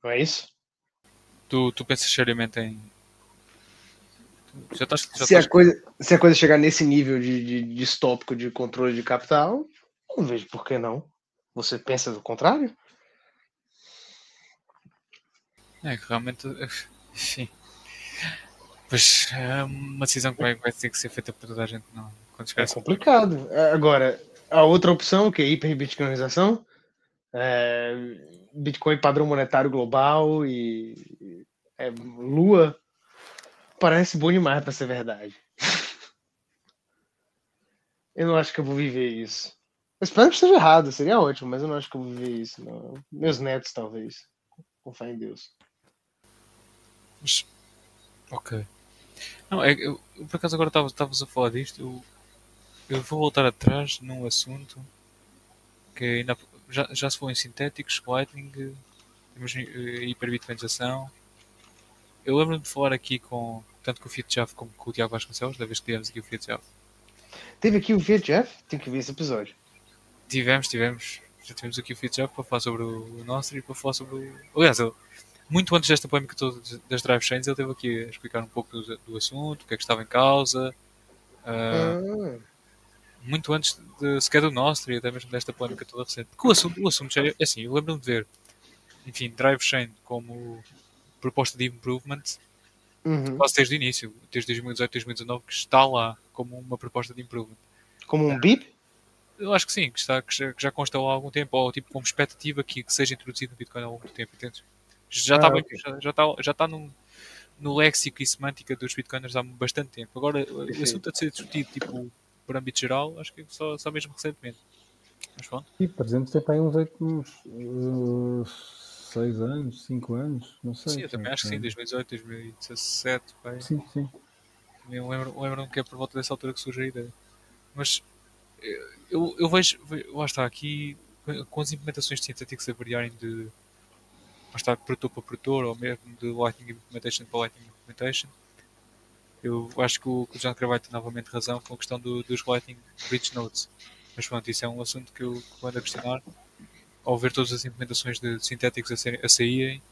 Não é isso?
Tu, tu pensas seriamente em.
Já estás, já se, estás... A coisa, se a coisa chegar nesse nível de, de distópico de controle de capital, não vejo por que não. Você pensa do contrário?
É que realmente. [laughs] Enfim. Pois é uma decisão que vai, vai ter que ser feita por toda a gente. Não,
é complicado. Agora, a outra opção, que é hiperbitcoinização, é, Bitcoin padrão monetário global e é, Lua parece bom demais para ser verdade. [laughs] eu não acho que eu vou viver isso. Eu espero que esteja errado, seria ótimo, mas eu não acho que eu vou viver isso. Não. Meus netos, talvez. Confia em Deus.
Ok. Não, é, eu, por acaso agora estavas a falar disto. Eu, eu vou voltar atrás num assunto que ainda já, já se falou em sintéticos, Lightning, temos eh. Eu lembro-me de falar aqui com tanto com o Fiat Jeff como com o Tiago Vasconcelos, da vez que tivemos aqui o Fiat Jeff.
Teve aqui o Fiat Jeff? Tenho que ver esse episódio.
Tivemos, tivemos. Já tivemos aqui o Fiat Jeff para falar sobre o nosso e para falar sobre o. Aliás, ele, muito antes desta polémica das drive chains, ele esteve aqui a explicar um pouco do, do assunto, o que é que estava em causa. Uh, ah muito antes de, sequer do nosso e até mesmo desta polémica toda recente. Porque o assunto, o assunto é, é assim, eu lembro-me de ver, enfim, Drive Chain como proposta de improvement uhum. quase desde o início, desde 2018, 2019, que está lá como uma proposta de improvement.
Como um BIP?
Eu acho que sim, que, está, que, já, que já consta há algum tempo, ou tipo como expectativa que, que seja introduzido no Bitcoin há algum tempo? Já, ah, está, okay. já, já, está, já está num, no léxico e semântica dos Bitcoiners há bastante tempo. Agora, o assunto a ser discutido, tipo, por âmbito geral, acho que só, só mesmo recentemente. Mas pronto.
E, por exemplo, tem para aí uns 8, uns 6 uh, anos, 5 anos, não sei.
Sim, eu também acho que sim, 2018, 2017. Pai.
Sim, sim.
Eu lembro, lembro que é por volta dessa altura que surge a ideia. Mas eu, eu vejo, lá está, aqui com as implementações de sintéticos a variarem de lá está, produtor para produtor ou mesmo de Lightning Implementation para Lightning Implementation eu acho que o, que o John Carvalho tem novamente razão com a questão do, dos Lightning Bridge Nodes. Mas pronto, isso é um assunto que eu ando a questionar ao ver todas as implementações de sintéticos a, ser, a saírem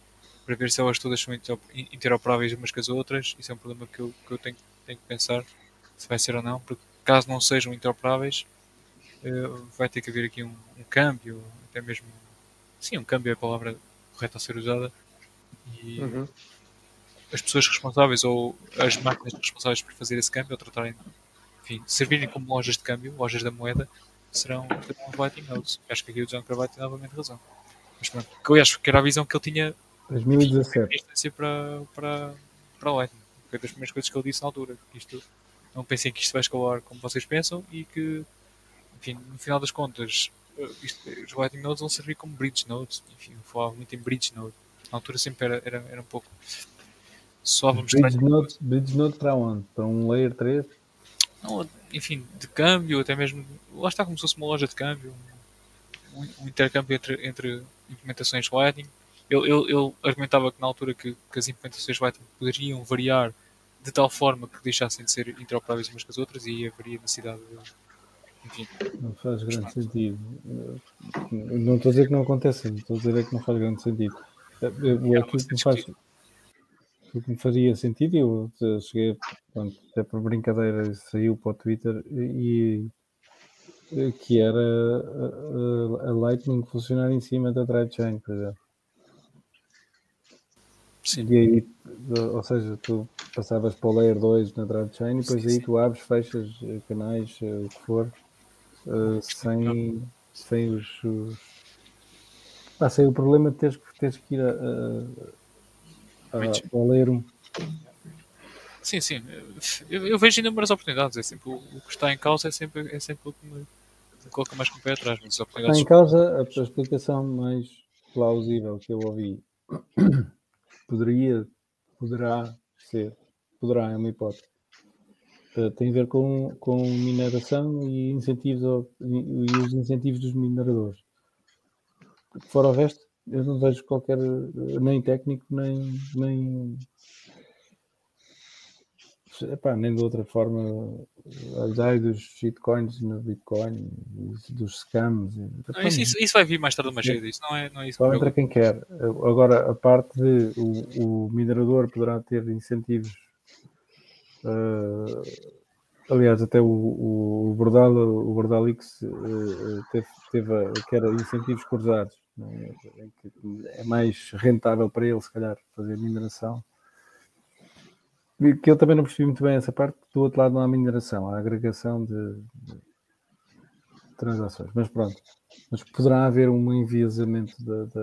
para ver se elas todas são interoperáveis umas com as outras. Isso é um problema que eu, que eu tenho, tenho que pensar se vai ser ou não, porque caso não sejam interoperáveis, uh, vai ter que haver aqui um, um, câmbio, até mesmo. Sim, um câmbio é a palavra correta a ser usada. E,
uhum.
As pessoas responsáveis ou as máquinas responsáveis por fazer esse câmbio ou tratarem, enfim, servirem como lojas de câmbio, lojas da moeda, serão, serão Lightning Nodes. Acho que aqui o John Carvalho tem novamente razão. Mas pronto, que acho que era a visão que ele tinha
2017
para, para, para Lightning. Foi das primeiras coisas que ele disse na altura. Isto, não pensem que isto vai escalar como vocês pensam e que, enfim, no final das contas, eh, isto, os Lightning Nodes vão servir como Bridge Nodes. Enfim, eu falava muito em Bridge Node. Na altura sempre era, era, era um pouco. Só vamos
Bridge Bridge para onde? Para um Layer 3?
Não, enfim, de câmbio, até mesmo. Lá está como se fosse uma loja de câmbio. Um, um intercâmbio entre, entre implementações Lightning. Ele, ele, ele, argumentava que na altura que, que, as implementações Lightning poderiam variar de tal forma que deixassem de ser interoperáveis umas com as outras e haveria necessidade de. Enfim.
Não faz grande sentido. Não estou a dizer que não aconteça, estou a dizer é que não faz grande sentido. Eu, aquilo que me faz. O que me faria sentido, eu cheguei, pronto, até por brincadeira, saiu para o Twitter e, que era a, a, Lightning funcionar em cima da Drive Chain, por exemplo. Sim. E aí, ou seja, tu passavas para o Layer 2 na Drive Chain e depois sim, aí sim. tu abres, fechas canais, o que for, sem, sem os, os ah, sem o problema de teres, teres que ir a, a, a, ao ler um.
Sim, sim. Eu, eu, vejo inúmeras oportunidades. É sempre, o, o, que está em causa é sempre, é sempre o que me coloca mais com o pé atrás. Mas
está em causa a, a explicação mais plausível que eu ouvi. [coughs] Poderia, poderá ser, poderá, é uma hipótese. Uh, tem a ver com, com mineração e incentivos ao, e os incentivos dos mineradores fora o resto, eu não vejo qualquer nem técnico, nem, nem, epá, nem de outra forma a dos shitcoins no Bitcoin, dos scams.
Não, isso, isso, isso, vai vir mais tarde ou mais cedo, isso não é, não é isso.
Só entra quem quer. Agora, a parte de o, o minerador poderá ter incentivos. Uh, aliás, até o, o, o Bordal, o Bordalix uh, teve, teve que era incentivos cruzados é mais rentável para ele, se calhar, fazer mineração. Que eu também não percebi muito bem essa parte, do outro lado não há mineração, há agregação de, de transações. Mas pronto, mas poderá haver um enviesamento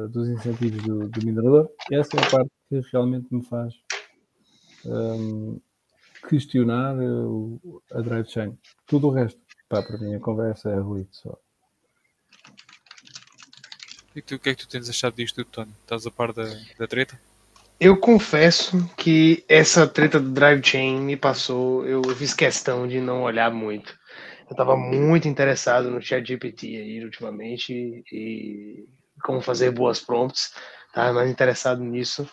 dos incentivos do, do, minerador. Essa é a parte que realmente me faz um, questionar uh, a drive chain. Tudo o resto, pá, para mim a conversa é ruído só.
E tu, o que é que tu tens achado disto, Tony? Estás a par da, da treta?
Eu confesso que essa treta do Drive Chain me passou, eu fiz questão de não olhar muito. Eu estava muito interessado no chat GPT aí ultimamente e como fazer boas prompts, estava mais interessado nisso,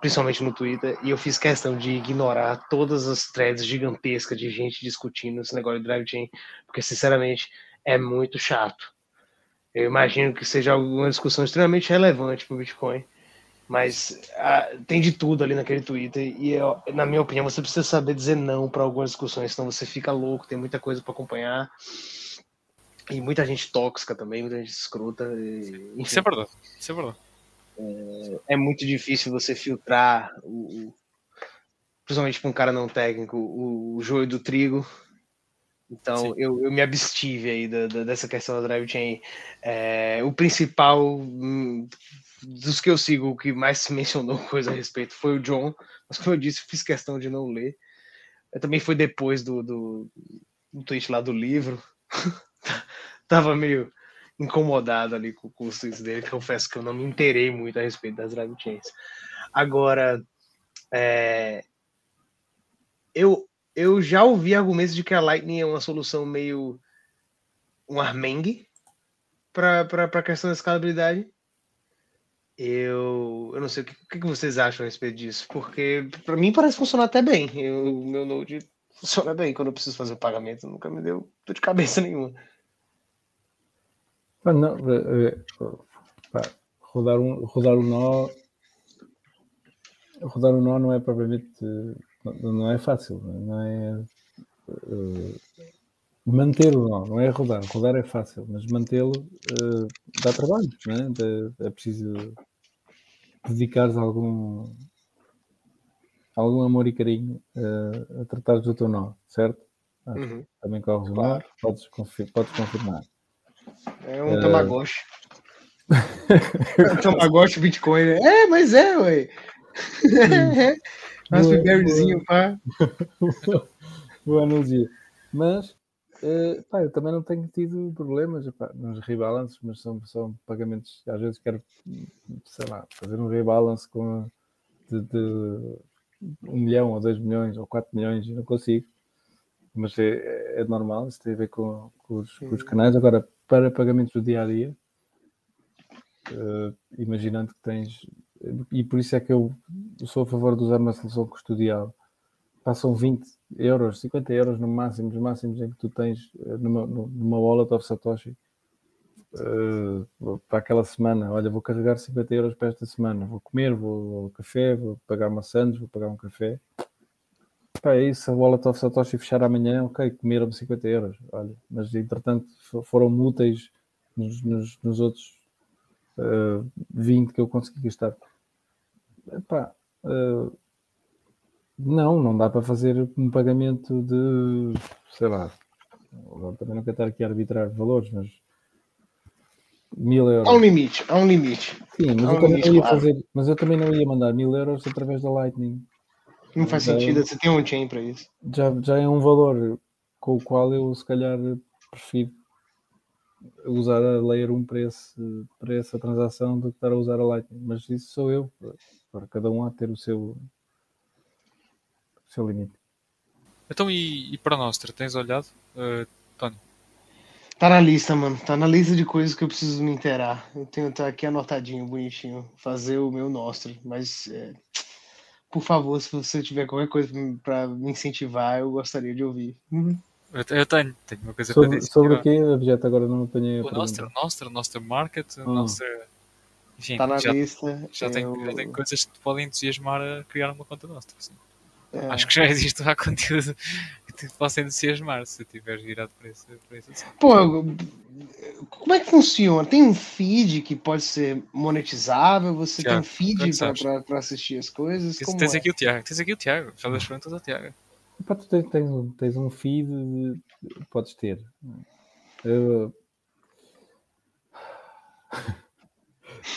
principalmente no Twitter, e eu fiz questão de ignorar todas as threads gigantescas de gente discutindo esse negócio de Drive Chain, porque sinceramente é muito chato. Eu imagino que seja alguma discussão extremamente relevante para o Bitcoin. Mas ah, tem de tudo ali naquele Twitter. E, eu, na minha opinião, você precisa saber dizer não para algumas discussões, senão você fica louco, tem muita coisa para acompanhar. E muita gente tóxica também, muita gente escrota. E,
Isso é verdade. Isso é verdade.
É, é muito difícil você filtrar, o, o principalmente para um cara não técnico, o, o joio do trigo então eu, eu, me abstive aí da, da, dessa questão da drive chain. É, o principal hum, dos que eu sigo, o que mais se [laughs] mencionou coisa a respeito foi o John, mas como eu disse, fiz questão de não ler. Eu também foi depois do, do, do tweet lá do livro. [laughs] Tava meio incomodado ali com, com os tweets dele, confesso que eu não me interei muito a respeito das drive chains. Agora, é, eu eu já ouvi argumentos de que a Lightning é uma solução meio um armengue para a questão da escalabilidade. Eu, eu não sei o que, que vocês acham a respeito disso, porque para mim parece funcionar até bem. O meu Node funciona bem quando eu preciso fazer o pagamento, nunca me deu de cabeça [laughs] nenhuma.
Ah, não, é, é, rodar um, rodar um nó rodar um nó não é propriamente não é fácil, não é. Uh, manter o nó, não é rodar. Rodar é fácil, mas mantê-lo uh, dá trabalho, não é? É, é preciso dedicar algum. algum amor e carinho uh, a tratar do teu nó, certo?
Uhum.
Também corres claro. podes, confir podes confirmar.
É um uh... Tamagotchi. [laughs] [laughs] Tamagotchi Bitcoin. É, mas é, ué. [laughs] Raspberryzinho, pá. [laughs]
Boa analogia. Mas, uh, pá, eu também não tenho tido problemas pá, nos rebalances, mas são, são pagamentos. Às vezes quero, sei lá, fazer um rebalance com de, de um milhão ou dois milhões ou quatro milhões e não consigo. Mas é, é normal, isso tem a ver com, com, os, com, os, canais. Agora, para pagamentos do dia a dia, uh, imaginando que tens, e por isso é que eu sou a favor de usar uma solução custodial, passam 20 euros, 50 euros no máximo, os máximos em que tu tens eh, numa, numa wallet of Satoshi uh, para aquela semana. Olha, vou carregar 50 euros para esta semana, vou comer, vou ao café, vou pagar maçãs, vou pagar um café. Pá, é isso, a wallet of Satoshi fechar amanhã, ok, comeram-me 50 euros, olha, mas entretanto foram úteis nos, nos, nos outros uh, eh, 20 que eu consegui gastar. Epá, uh, não, não dá para fazer um pagamento de, sei lá, também não quero estar aqui a arbitrar valores, mas mil euros.
Há um limite, há um limite.
Sim, mas,
há
eu,
um
também
limite,
não ia
claro.
fazer, mas eu também não ia mandar mil euros através da Lightning.
Não faz
Já-
sentido, você tem um chain para isso.
Já, já é um valor com o qual eu se calhar prefiro usar a Layer 1 para, esse, para essa transação do que estar a usar a Lightning. Mas isso sou eu. Para cada um há de ter o seu, o seu limite.
Então, e, e para nós, tens olhado, uh, Tony?
Tá na lista, mano. Tá na lista de coisas que eu preciso me inteirar. Eu tenho tá aqui anotadinho, bonitinho. Fazer o meu nostro. Mas, é, por favor, se você tiver qualquer coisa para me incentivar, eu gostaria de ouvir. Uhum.
Eu, eu tenho, tenho uma coisa
Sobre,
para dizer.
sobre o que, objeto, agora não apanhei a
O
pergunta.
Nostra, Nostra, Nostra Market. Nostra. Enfim,
Tá na
já,
lista.
já, tem,
eu-
já tem coisas que te podem entusiasmar a criar uma conta Nostra. sim.
é,
Acho que já existe lá [laughs] conteúdo que te possa entusiasmar se tiveres virado para esse, para esse.
Pô, como é que funciona? Tem um feed que pode ser monetizável? Você tem um
Tiago,
feed
é
pra assistir as coisas?
Tens,
Como
tens
é?
aqui o Tiago, tens aqui o Tiago, faz as perguntas ao Tiago.
Epá, tu tens, tens, um- tens um feed, de- podes ter. Eu-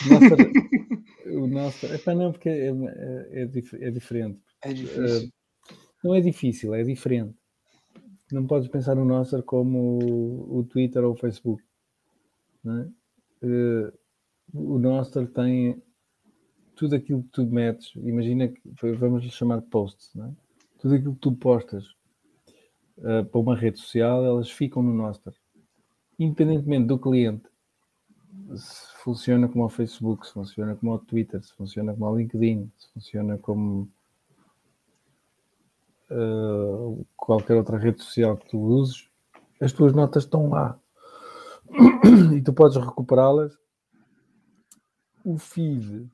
Nossa, [laughs] o nosso. Epá, não, porque é, é, é é diferente.
É difícil.
Não é difícil, é diferente. Não podes pensar no Nostr como o, o Twitter ou o Facebook. é? Eh, o Nostr tem tudo aquilo que tu metes. Imagina que vamos lhe chamar de posts. é? Tudo aquilo que tu postas eh, para uma rede social, elas ficam no Nostr. Independentemente do cliente, se funciona como o Facebook, se funciona como o Twitter, se funciona como o LinkedIn, se funciona como uh, qualquer outra rede social que tu uses, as tuas notas estão lá [clears throat] e tu podes recuperá-las. O feed,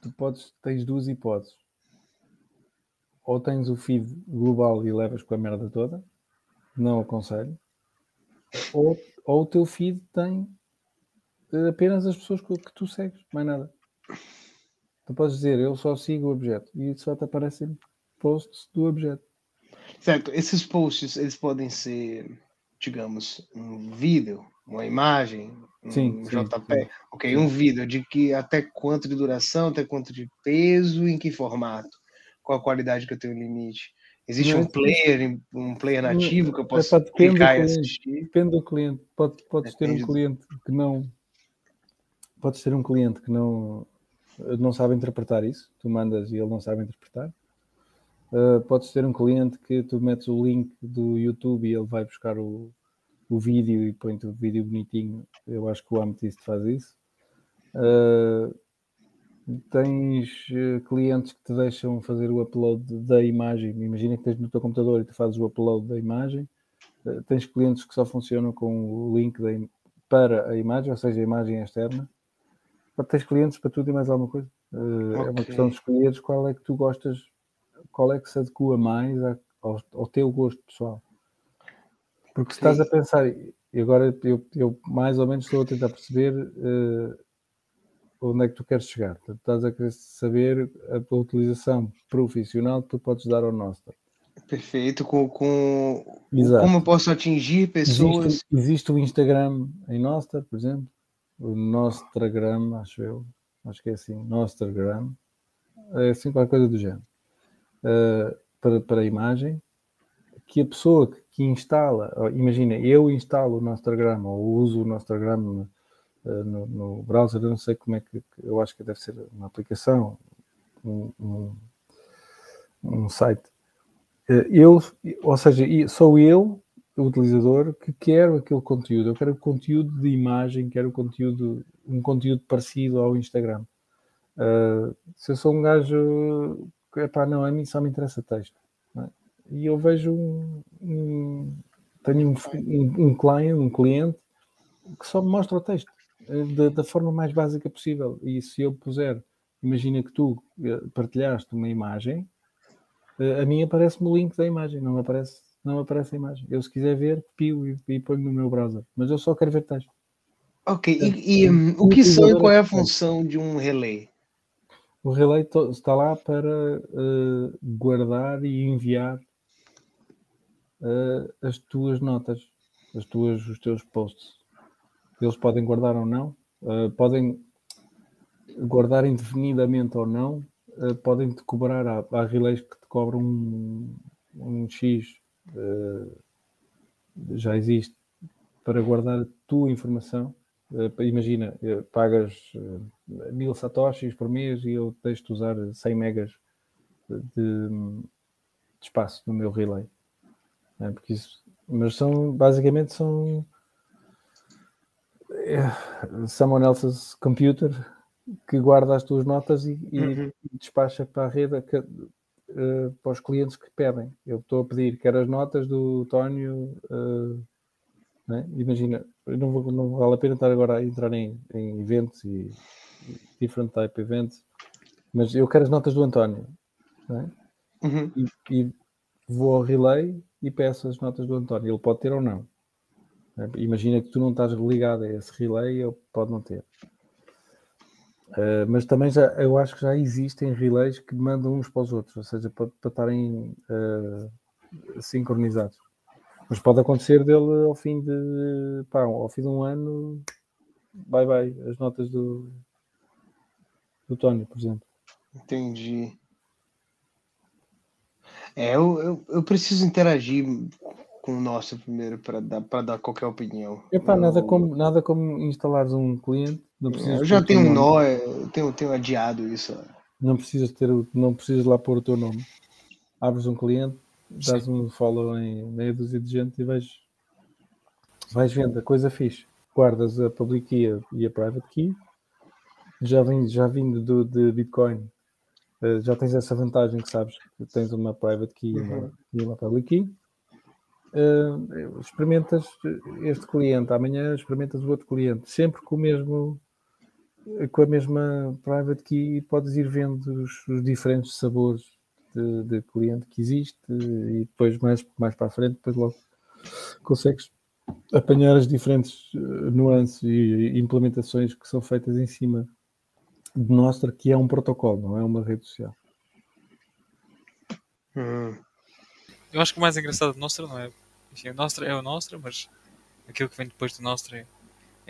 tu podes, tens duas hipóteses. Ou tens o feed global e levas com a merda toda, não aconselho, ou, ou o teu feed tem apenas as pessoas que, que tu segues, mais nada. Tu podes dizer, eu só sigo o objeto e só te aparecem posts do objeto.
Certo, esses posts, eles podem ser, digamos, um vídeo, uma imagem, um
Sim, sim,
JP.
sim.
Ok, um vídeo de que até quanto de duração, até quanto de peso, em que formato, qual a qualidade que eu tenho limite. Existe
Não
um
é-
player, um player nativo que eu
É
posso clicar e assistir.
Depende do cliente. Pode, podes ter
Depende
um
do-
cliente que não. Podes ter um cliente que não, não sabe interpretar isso. Tu mandas e ele não sabe interpretar. Uh, podes ter um cliente que tu metes o link do YouTube e ele vai buscar o, o vídeo e põe-te o vídeo bonitinho. Eu acho que o Amethyst faz isso. Uh, tens uh, clientes que te deixam fazer o upload da imagem. Imagina que tens no teu computador e tu fazes o upload da imagem. Uh, tens clientes que só funcionam com o link da para a imagem, ou seja, a imagem externa. Tens clientes para tudo e mais alguma coisa. Uh, É uma questão de escolheres qual é que tu gostas, qual é que se adequa mais ao, ao teu gosto pessoal. Porque se
Ok.
estás a pensar, e agora eu, eu mais ou menos estou a tentar perceber uh, onde é que tu queres chegar. Estás a querer saber a tua utilização profissional que tu podes dar ao Nostra.
Perfeito, com, com como eu posso atingir pessoas.
Existe, existe o Instagram em Nostra, por exemplo, o Nostragram, acho eu, acho que é assim, Nostragram, é assim qualquer coisa do género, uh, para, para a imagem, que a pessoa que, que instala, imagina, eu instalo o Nostragram ou uso o Nostragram uh, no, no, browser, eu não sei como é que, eu acho que deve ser uma aplicação, um, um, um site. Uh, eu, ou seja, sou eu utilizador que quero aquele conteúdo. Eu quero conteúdo de imagem, quero conteúdo, um conteúdo parecido ao Instagram. Uh, se eu sou um gajo, epá, não, a mim só me interessa texto. É? E eu vejo um, um tenho um, um, um, client, um cliente que só me mostra o texto eh, da, da forma mais básica possível. E se eu puser, imagina que tu eh, partilhaste uma imagem, eh, a mim aparece-me o link da imagem, não aparece não aparece a imagem. Eu, se quiser ver, pio e, e ponho no meu browser. Mas eu só quero ver texto.
Ok, e, e um, o que são e qual é a função de um relay?
O relay está lá para uh, guardar e enviar uh, as tuas notas, as tuas, os teus posts. Eles podem guardar ou não, uh, podem guardar indefinidamente ou não, podem te cobrar. Há, há relays que te cobram um, um X já existe para guardar a tua informação. Uh, imagina, uh, pagas mil satoshis por mês e eu deixo-te usar 100 megas de, de, espaço no meu relay. É, porque isso, mas são, basicamente, são someone else's computer que guarda as tuas notas e, uhum. e despacha para a rede uh, para os clientes que pedem. Eu estou a pedir, quero as notas do Tónio. Uh, né? Imagina, não, vou, não, vale a pena estar agora a entrar em, em eventos e, e different type events, mas eu quero as notas do António. Né? Uhum. E, e, vou ao relay e peço as notas do António. Ele pode ter ou não. Imagina que tu não estás ligado a esse relay, ele pode não ter. Uh, mas também já, eu acho que já existem relays que mandam uns para os outros, ou seja, para, para estarem uh, sincronizados. Mas pode acontecer dele ao fim de pá, ao fim de um ano, bye bye, as notas do, do Tony, por exemplo.
Entendi. É, eu, eu, eu preciso interagir com o nosso primeiro para dar, para dar qualquer opinião.
Epá, eu... nada, como, nada como instalares um cliente. Não
eu já tenho um nó, eu tenho, tenho adiado isso.
Não precisas, ter, não precisas lá pôr o teu nome. Abres um cliente, dás Sim. um follow em meia dúzia de gente e vais, vais vendo a coisa fixe. Guardas a public key e a private key. Já, vim, já vindo do, de Bitcoin, eh, já tens essa vantagem que sabes que tens uma private key uhum. e uma public key uh, experimentas este cliente, amanhã experimentas o outro cliente, sempre com o mesmo com a mesma private key e podes ir vendo os, os diferentes sabores de, de, cliente que existe e depois mais, mais para a frente, depois logo consegues apanhar as diferentes nuances e implementações que são feitas em cima de Nostra, que é um protocolo, não é uma rede social.
Hum. Eu acho que o mais engraçado do Nostra não é. Enfim, o Nostra é o Nostra, mas aquilo que vem depois do Nostra é,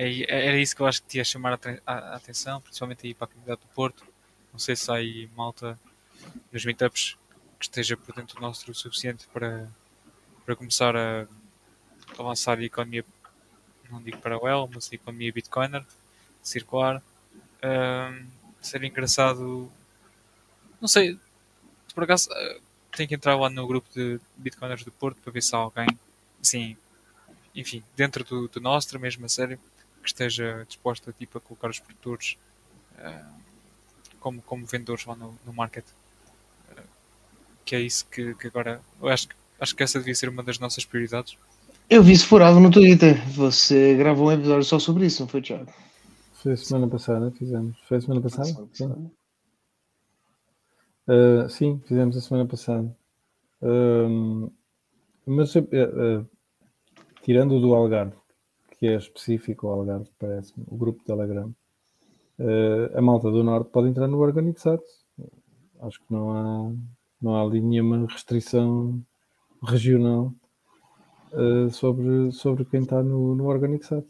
é, era isso que eu acho que te ia chamar a, a, atenção, principalmente aí para a comunidade do Porto. Não sei se há aí malta dos meetups que esteja por dentro do Nostra o suficiente para, para começar a, lançar a economia, não digo paralelo, mas a economia Bitcoiner, circular. Um, seria engraçado. Não sei, por acaso tenho que entrar lá no grupo de Bitcoiners do Porto para ver se há alguém, assim, enfim, dentro do, do Nostra, mesmo a sério, que esteja disposto a, tipo, a colocar os produtores uh, como, como vendedores lá no, no market. Uh, que é isso que, que agora. Eu acho, acho que essa devia ser uma das nossas prioridades.
Eu vi isso furado no Twitter. Você gravou um episódio só sobre isso, não foi, Thiago?
Foi semana passada, fizemos. Foi a semana passada? Sim. Uh, sim, fizemos a semana passada. Uh, mas uh, tirando o do Algarve, que é específico ao Algarve, parece-me, o grupo Telegram, Uh, a malta do Norte pode entrar no Organixat. Acho que não há, não há ali nenhuma restrição regional uh, sobre, sobre quem está no, no Organixat.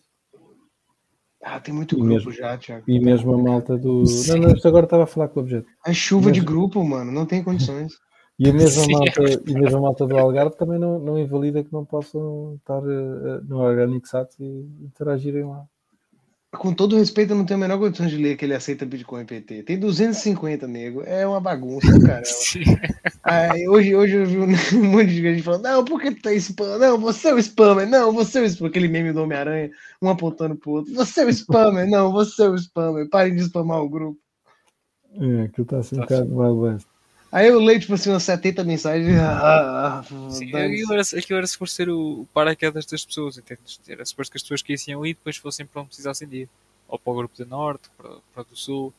Ah, tem muito grupo
mesmo,
já, Thiago.
E mesmo a malta do. Não, não, isto agora estava a falar com o objeto.
É chuva de grupo, mano, não tem condições.
E a mesma, malta, e a mesma malta do Algarve também não, não invalida que não possam estar uh, no Organic Sat e interagirem lá.
Com todo respeito, eu não tenho a menor condição de ler que ele aceita Bitcoin PT. Tem 250, nego. É uma bagunça, [laughs] caramba. Aí, hoje, hoje eu vi um [laughs] monte de gente falando: não, por que tu tá spam? Não, você é o spammer. Não, você é o spammer. Aquele meme do Homem-Aranha, um apontando pro outro. Você é o spammer. Não, você é o spammer. Parem de spamar o grupo.
É, que tá assim um bocado mais
Aí eu leio, tipo assim, umas 70 mensagens. Ah,
Sim, aquilo era, aquilo era suposto ser o, paraquedas das pessoas, entendes? Era suposto que as pessoas que iam ir depois fossem para onde precisassem de ir. Ou para o grupo do Norte, para, para o do Sul,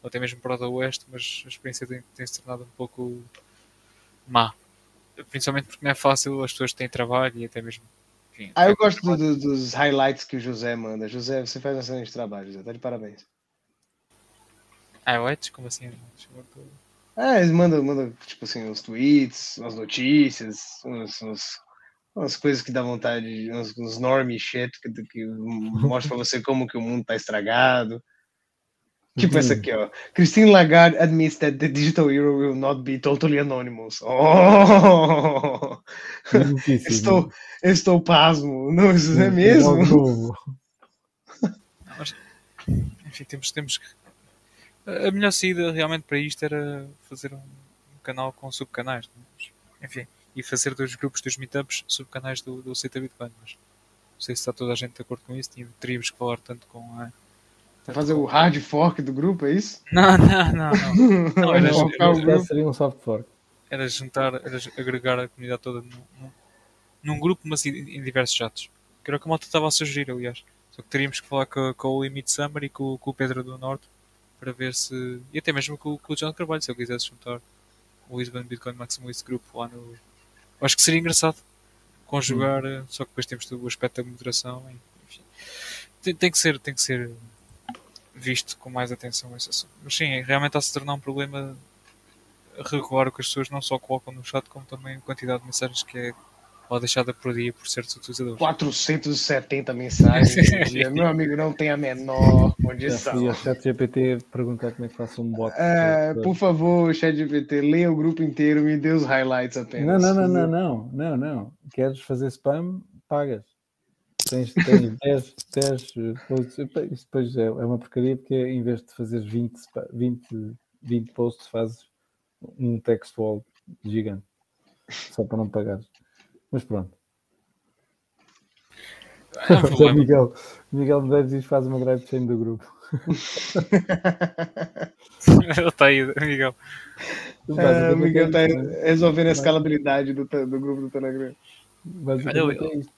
ou até mesmo para o do Oeste, mas a experiência tem, tem se tornado um pouco má. Principalmente porque não é fácil, as pessoas têm trabalho e até mesmo.
Enfim, ah, eu gosto do, do, dos highlights que o José manda. José, você faz excelente trabalho, José. Tá de parabéns.
Highlights? Como assim?
É, eles mandam, mandam, tipo assim, os tweets, as notícias, uns, uns, umas coisas que dá vontade, uns, uns normie shit que, que mostra pra você como que o mundo tá estragado. Tipo essa aqui, ó. Christine Lagarde admits that the digital euro will not be totally anonymous. [laughs] Oh! estou, estou pasmo. Não, isso é mesmo?
Enfim, temos, temos que a melhor saída realmente para isto era fazer um, um canal com subcanais. É? Enfim, e fazer dois grupos dos meetups subcanais do, do Cita Bitcoin. Mas não sei se está toda a gente de acordo com isso. Teríamos que falar tanto com a.
Tanto fazer com... o hard fork do grupo, é isso? [laughs]
Não, não, não. Não, [laughs] não era,
era, era, seria um soft fork.
Era juntar, era agregar a comunidade toda num, num grupo, mas em, em diversos chats. Que era o que a malta estava a sugerir, aliás. Só que teríamos que falar com, com o Limit Summer e com, com o Pedro do Norte para ver se. E até mesmo com, com o John Carvalho, se eu quisesse juntar o Lisbon Bitcoin Maximalist Group lá no. Acho que seria engraçado conjugar, hum. só que depois temos o aspecto da moderação. Enfim. Tem, tem, que ser, tem que ser visto com mais atenção esse assunto. Mas sim, realmente está a se tornar um problema regular o que as pessoas não só colocam no chat, como também a quantidade de mensagens que é ou deixada por dia por certos utilizadores.
470 mensagens [laughs] dia. Meu amigo, não tem a menor condição.
E a ChatGPT perguntar como é que faço um bot.
É, por favor, ChatGPT, leia o grupo inteiro e me dê os highlights apenas.
Não, não, não, não, não, não, não. Queres fazer spam? Pagas. Tens, tens [laughs] 10, 10 posts. Isso depois é, é uma porcaria porque em vez de fazer 20, 20, 20 posts, fazes um textual gigante. Só para não pagares. Mas pronto. Um [laughs] Miguel, Miguel Medeiros faz uma drive chain do grupo. [laughs]
Ele está aí, Miguel.
É, Miguel está resolvendo a escalabilidade do, do grupo do Telegram.
Basicamente é isto.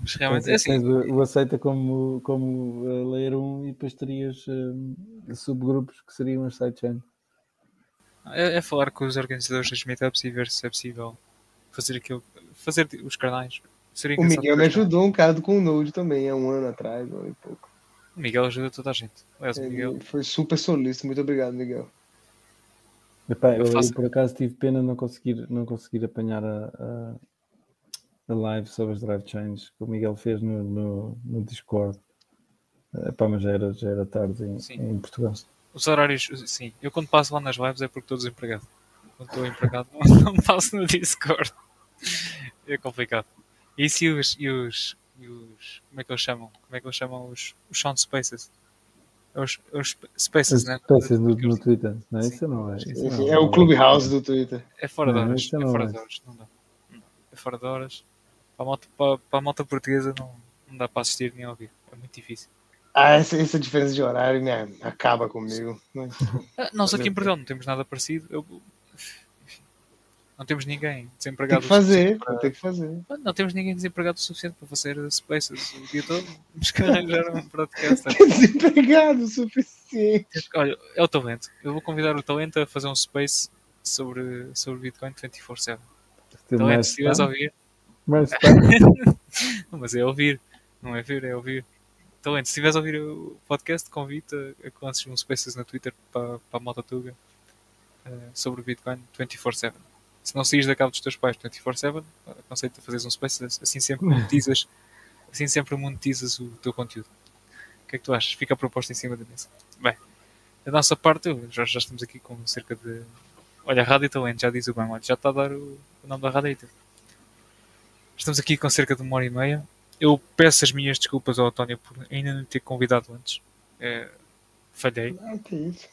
mas realmente é assim. O, o aceita como, como uh, layer 1 e depois terias uh, subgrupos que seriam as sidechains.
É, é falar com os organizadores das meetups e ver se é possível fazer aquilo, fazer os canais.
Seria o Miguel me ajudou um bocado com o Node também, há um ano atrás, ou um pouco.
O Miguel ajuda toda a gente. Aliás, Miguel...
Foi super solícito, muito obrigado, Miguel.
Epá, eu, eu, por acaso tive pena não conseguir, não conseguir apanhar a, a, a live sobre as drive chains que o Miguel fez no, no, no Discord. Epá, mas já era, já era tarde em, em Portugal.
Os horários, sim. Eu quando passo lá nas lives é porque estou desempregado quando estou empregado, não, [laughs] não passo no Discord. É complicado. E se os, e os, e os. Como é que eles chamam? Como é que eles chamam os, os Sound Spaces? Os, os Spaces, né?
Spaces no, no Twitter. Não, isso não é.
Isso não, é o Clubhouse do Twitter.
É fora não, de horas. É fora é. de horas. Não dá. É fora de horas. Para a malta, para, para a malta portuguesa não, não dá para assistir nem ouvir. É muito difícil.
Ah, essa, essa diferença de horário né, acaba comigo.
Ah, nós aqui em Portugal não temos nada parecido. Eu, não temos ninguém desempregado.
Tem que fazer, para... tem que fazer.
Não temos ninguém desempregado o suficiente para fazer spaces o dia todo. Que arranjar um podcast.
desempregado o suficiente.
Olha, é o talento. Eu vou convidar o talento a fazer um space sobre, sobre Bitcoin 24-7. Talento, se a ouvir.
Mas, [laughs]
não, mas é ouvir, não é ver, é ouvir. então, antes, se estiveres a ouvir o podcast, convido a, que lances um Spaces na Twitter para, para a Mota Tuga uh, sobre o Bitcoin 24-7. Se não saís da casa dos teus pais 24-7, aconselho-te a fazeres um Spaces, assim sempre monetizas, [laughs] assim sempre monetizas o teu conteúdo. O que é que tu achas? Fica a proposta em cima da mesa. Bem, da nossa parte, já, já estamos aqui com cerca de. Olha, Rádio Talento, já diz o bem, olha, já está a dar o, o nome da rádio. Estamos aqui com cerca de uma hora e meia. Eu peço as minhas desculpas ao António por ainda não ter convidado antes. É, falhei.
Ah, que isso.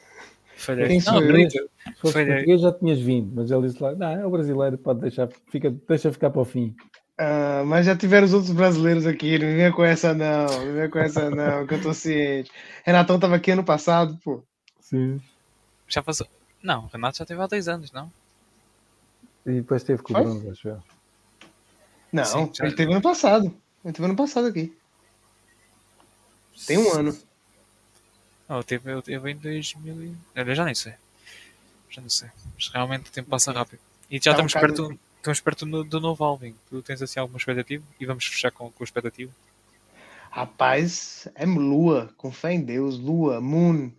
Falhei.
Não,
Falhei.
Se fosse português já tinhas vindo, mas ele disse lá, não, é o brasileiro, pode deixar, fica, deixa ficar para o fim.
Ah, mas já tiveram os outros brasileiros aqui, não venha com essa não, não venha com essa não, que eu tô ciente. Renatão tava aqui ano passado, pô.
Sim.
Já passou. Não, o Renato já teve há dois anos, não?
E depois teve com o
Foi?
Bruno, acho eu.
Não,
Sim, já-
ele teve ano passado. Ele teve ano passado aqui. Tem um ano.
Não, eu teve, eu teve em 2000 e... Eu já nem sei. Já não sei. Mas realmente o tempo passa rápido. E já
Tá um
estamos
bocado-
perto, estamos perto do, do novo Alvin. Tu tens assim alguma expectativa? E vamos fechar com, com a expectativa.
Rapaz, é lua, com fé em Deus, lua, moon.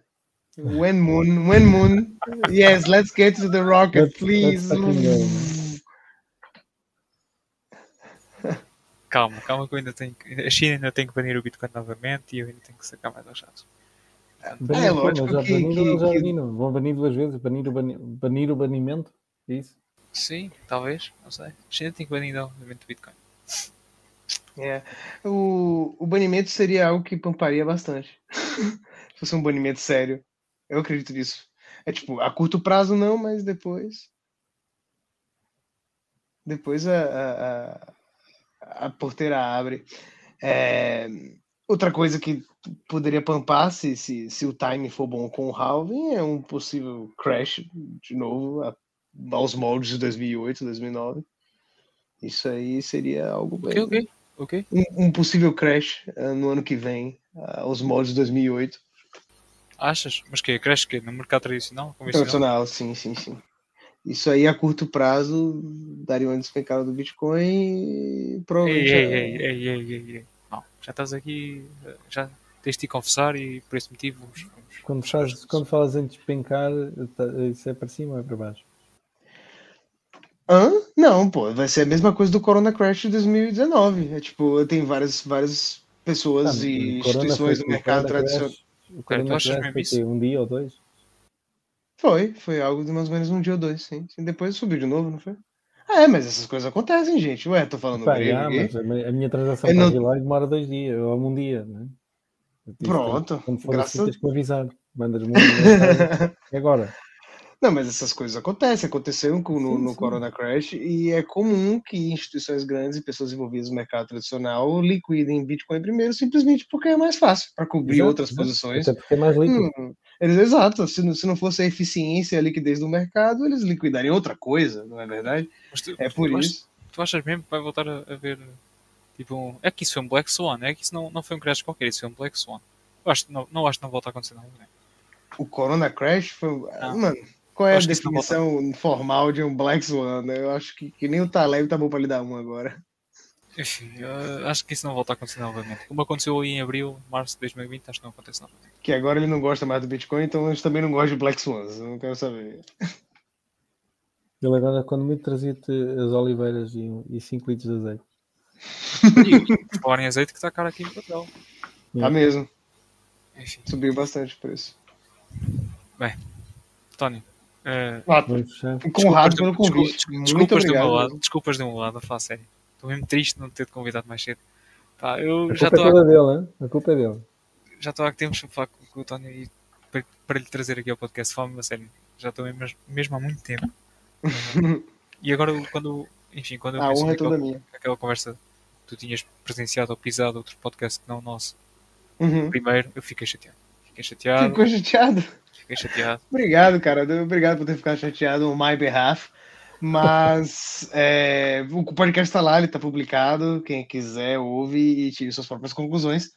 When moon, when moon. Yes, let's get to the rocket,
Let's-
please.
let's.
Calma, calma que eu ainda tenho. A China ainda tem que banir o Bitcoin novamente e eu ainda tenho que sacar mais aos chatos.
Banir,
É lógico
já
que-
baniram,
que-
já
que-
baniram. Vão banir duas vezes, banir o, bani, banir o banimento, é isso?
Sim, talvez, não sei. A China tem que banir o Bitcoin.
É. O, o banimento seria algo que pamparia bastante. [laughs] Se fosse um banimento sério. Eu acredito nisso. É tipo, a curto prazo não, mas depois. Depois a, a, a, a porteira abre. É, outra coisa que poderia pampar, se, se, se o time for bom com o halving, é um possível crash de novo a- aos moldes de 2008, 2009. Isso aí seria algo bem
Ok, ok. Ok.
um, um possível crash ah, no ano que vem, ah, aos moldes de 2008.
Achas? Mas que cresce que no mercado tradicional?
Tradicional, sim, sim, sim. Isso aí a curto prazo daria uma despencada do Bitcoin e
Ei,
provavelmente.
ei, ei, ei, ei, ei, ei. Não, já estás aqui, já tens de te confessar e por esse motivo vamos, vamos-
Quando, faz, quando falas em despencar, tá- isso é para cima ou é para baixo?
Hã? Não, pô, vai ser a mesma coisa do Corona Crash de 2019. É tipo, tem várias, várias pessoas
Ah,
e instituições
foi-
do mercado tradicional.
O Corona Crash foi um dia ou dois?
Foi, foi algo de mais ou menos um dia ou dois, sim. E depois subiu de novo, não foi? É, mas essas coisas acontecem, gente. Ué, tô falando
Pá,
grego
já, mas a mi- a minha transação
Eu
para
não-
lá demora dois dias, ou um dia, né?
Pronto,
Quando for
graças
assim, tens que me avisar. Mandas-me [laughs] mensagem. E agora?
Não, mas essas coisas acontecem, aconteceram com- no,
Sim,
no
sim.
Corona Crash e é comum que instituições grandes e pessoas envolvidas no mercado tradicional liquidem Bitcoin primeiro simplesmente porque é mais fácil para cobrir
Exato,
outras posições.
Até porque é mais líquido.
Hum, eles, exato, se não, se não fosse a eficiência e a liquidez do mercado, eles liquidariam outra coisa, não é verdade?
Tu,
É por
tu achas-
isso.
Tu achas mesmo que vai voltar a, a ver tipo um... É que isso foi um Black Swan, é que isso não, não foi um crash qualquer, isso foi um Black Swan. Eu acho, não, não acho que não volta a acontecer nada. né?
O Corona Crash foi.
Ah.
Mano, qual é a definição formal de um Black Swan? né? Eu acho que, que nem o Taleb tá bom para lhe dar um agora.
Enfim, acho que isso não volta a acontecer novamente. Como aconteceu aí em abril, março de 2020, acho que não acontece novamente.
Que agora ele não gosta mais do Bitcoin, então eles também não gostam de Black Swans. Eu não quero saber.
Ele agora, quando muito, trazia-te as oliveiras e 5 litros de azeite.
E por falar em azeite que está caro aqui em Portugal.
Tá mesmo.
Enfim,
Subiu bastante o preço.
Tony.
Ah,
Vamos fechar.
Conrado
desculpas desculpa-
Muito
desculpas do meu
obrigado.
lado, desculpas do meu lado, a falar sério. Estou mesmo triste de não ter te convidado mais cedo. Pá, eu
A
já
culpa é
estou
toda dele? A culpa é dele.
já estou há tempos a falar com, com o Tony e para, para lhe trazer aqui ao podcast, fala-me a sério. Já estou mesmo, mesmo há muito tempo. [laughs] E agora, quando, enfim, quando eu
A
penso
honra é minha.
naquela conversa que tu tinhas presenciado ou pisado outro podcast que não o nosso,
Uhum.
primeiro, eu fiquei chateado. Fiquei chateado,
Ficou chateado?
fiquei chateado.
Obrigado, cara. Obrigado por ter ficado chateado on my behalf. Mas é, o podcast está lá, ele está publicado. Quem quiser ouve e tire suas próprias conclusões.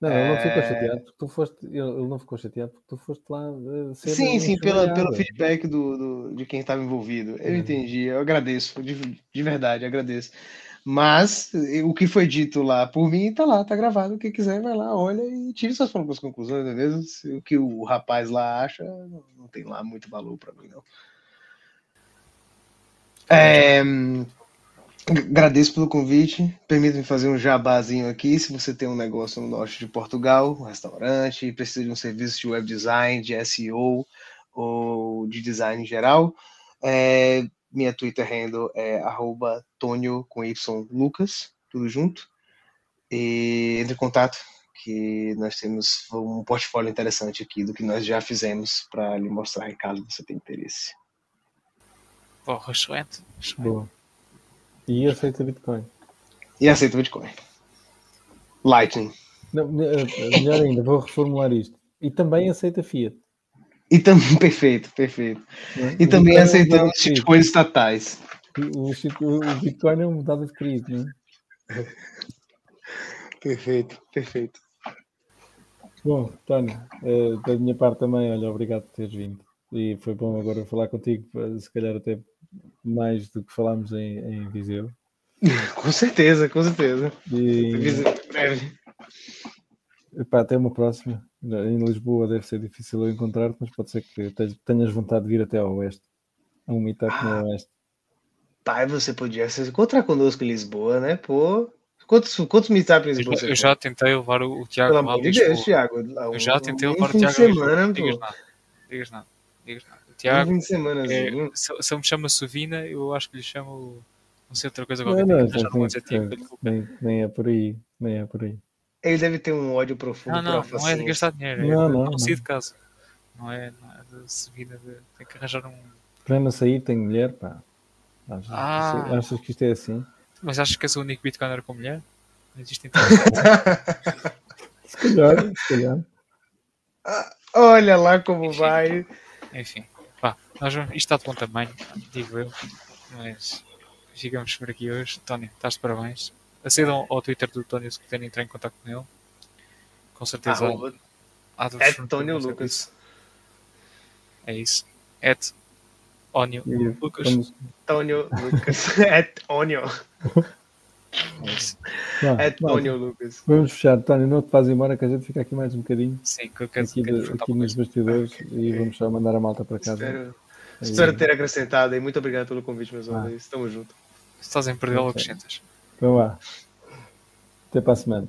Não, ele não ficou
É.
chateado porque tu foste. Ele não ficou chateado porque tu foste lá. eh,
sim, sim, pela, pelo feedback do, do- de quem estava envolvido. Eu
Uhum.
entendi, eu agradeço, de, de verdade, agradeço. Mas o que foi dito lá por mim tá lá, tá gravado. Quem quiser vai lá, olha e tire suas próprias conclusões, beleza? O que o rapaz lá acha não tem lá muito valor para mim, não. É, agradeço pelo convite. Permita-me fazer um jabazinho aqui. Se você tem um negócio no norte de Portugal, um restaurante, precisa de um serviço de web design, de SEO ou de design em geral, é, minha Twitter handle é arroba Tonio com Y Lucas, tudo junto. E entre em contato, que nós temos um portfólio interessante aqui do que nós já fizemos para lhe mostrar caso você tenha interesse.
Porra, excelente.
Boa. E aceita Bitcoin.
E aceita Bitcoin. Lightning.
Não, melhor ainda, vou reformular isto. E também aceita Fiat.
E também, [laughs] perfeito, perfeito. É. E também aceitando os shitcoins estatais.
O, o, Bitcoin é um dado adquirido, não é? [laughs]
Perfeito, perfeito.
Bom, Tânia, uh, da minha parte também, olha, obrigado por teres vindo. E foi bom agora falar contigo, se calhar até mais do que falámos em, em Viseu. [laughs]
com certeza, com certeza.
E... breve. Epá, até uma próxima. Em Lisboa deve ser difícil eu encontrar-te, mas pode ser que tenhas vontade de vir até ao oeste. A um meetup ah, no oeste.
Pai, você podia se encontrar conosco em Lisboa, né? Pô. Quantos, quantos meetups em Lisboa?
Eu, eu já tentei levar o, o Tiago
Pelo amor de Deus, Tiago.
Eu já tentei levar o Tiago. Semana, digas nada. Digas nada. Digas nada. Tiago, um semana, é, se, se ele me chama Sovina, eu acho que lhe chamo. Não sei outra coisa qualquer.
Não, não, não, não, nem, nem é por aí. Nem é por aí.
Ele deve ter um ódio profundo.
Não, não, não é de gastar dinheiro. É não, não, não, não. de casa. Não é, não é de subida. De, tem que arranjar um.
Para não sair, tem mulher, pá. Achas, ah. achas que isto é assim?
Mas achas que és o único Bitcoiner com mulher? Não existe [laughs]
Se calhar, se calhar.
Olha lá como Enfim. vai.
Enfim, pá, nós vamos, isto está de bom tamanho, digo eu. Mas ficamos por aqui hoje. Tony, estás de parabéns. Acedam ao Twitter do Tony se quiserem entrar em contato com ele. Com certeza.
Ah, é Tony Lucas.
É isso. At Onio
Lucas. Tonio Lucas. [laughs] At Onio. É Tonio Lucas.
Vamos fechar. Tony, não te fazes embora que a gente fica aqui mais um bocadinho.
Sim, que eu quero
aqui, de, aqui nos bastidores e vamos só mandar a malta para casa.
Espero, espero ter acrescentado e muito obrigado pelo convite, meus ah. amigos. Estamos juntos.
Se estás em perder, okay. acrescentas.
Vamos lá. Até para a semana.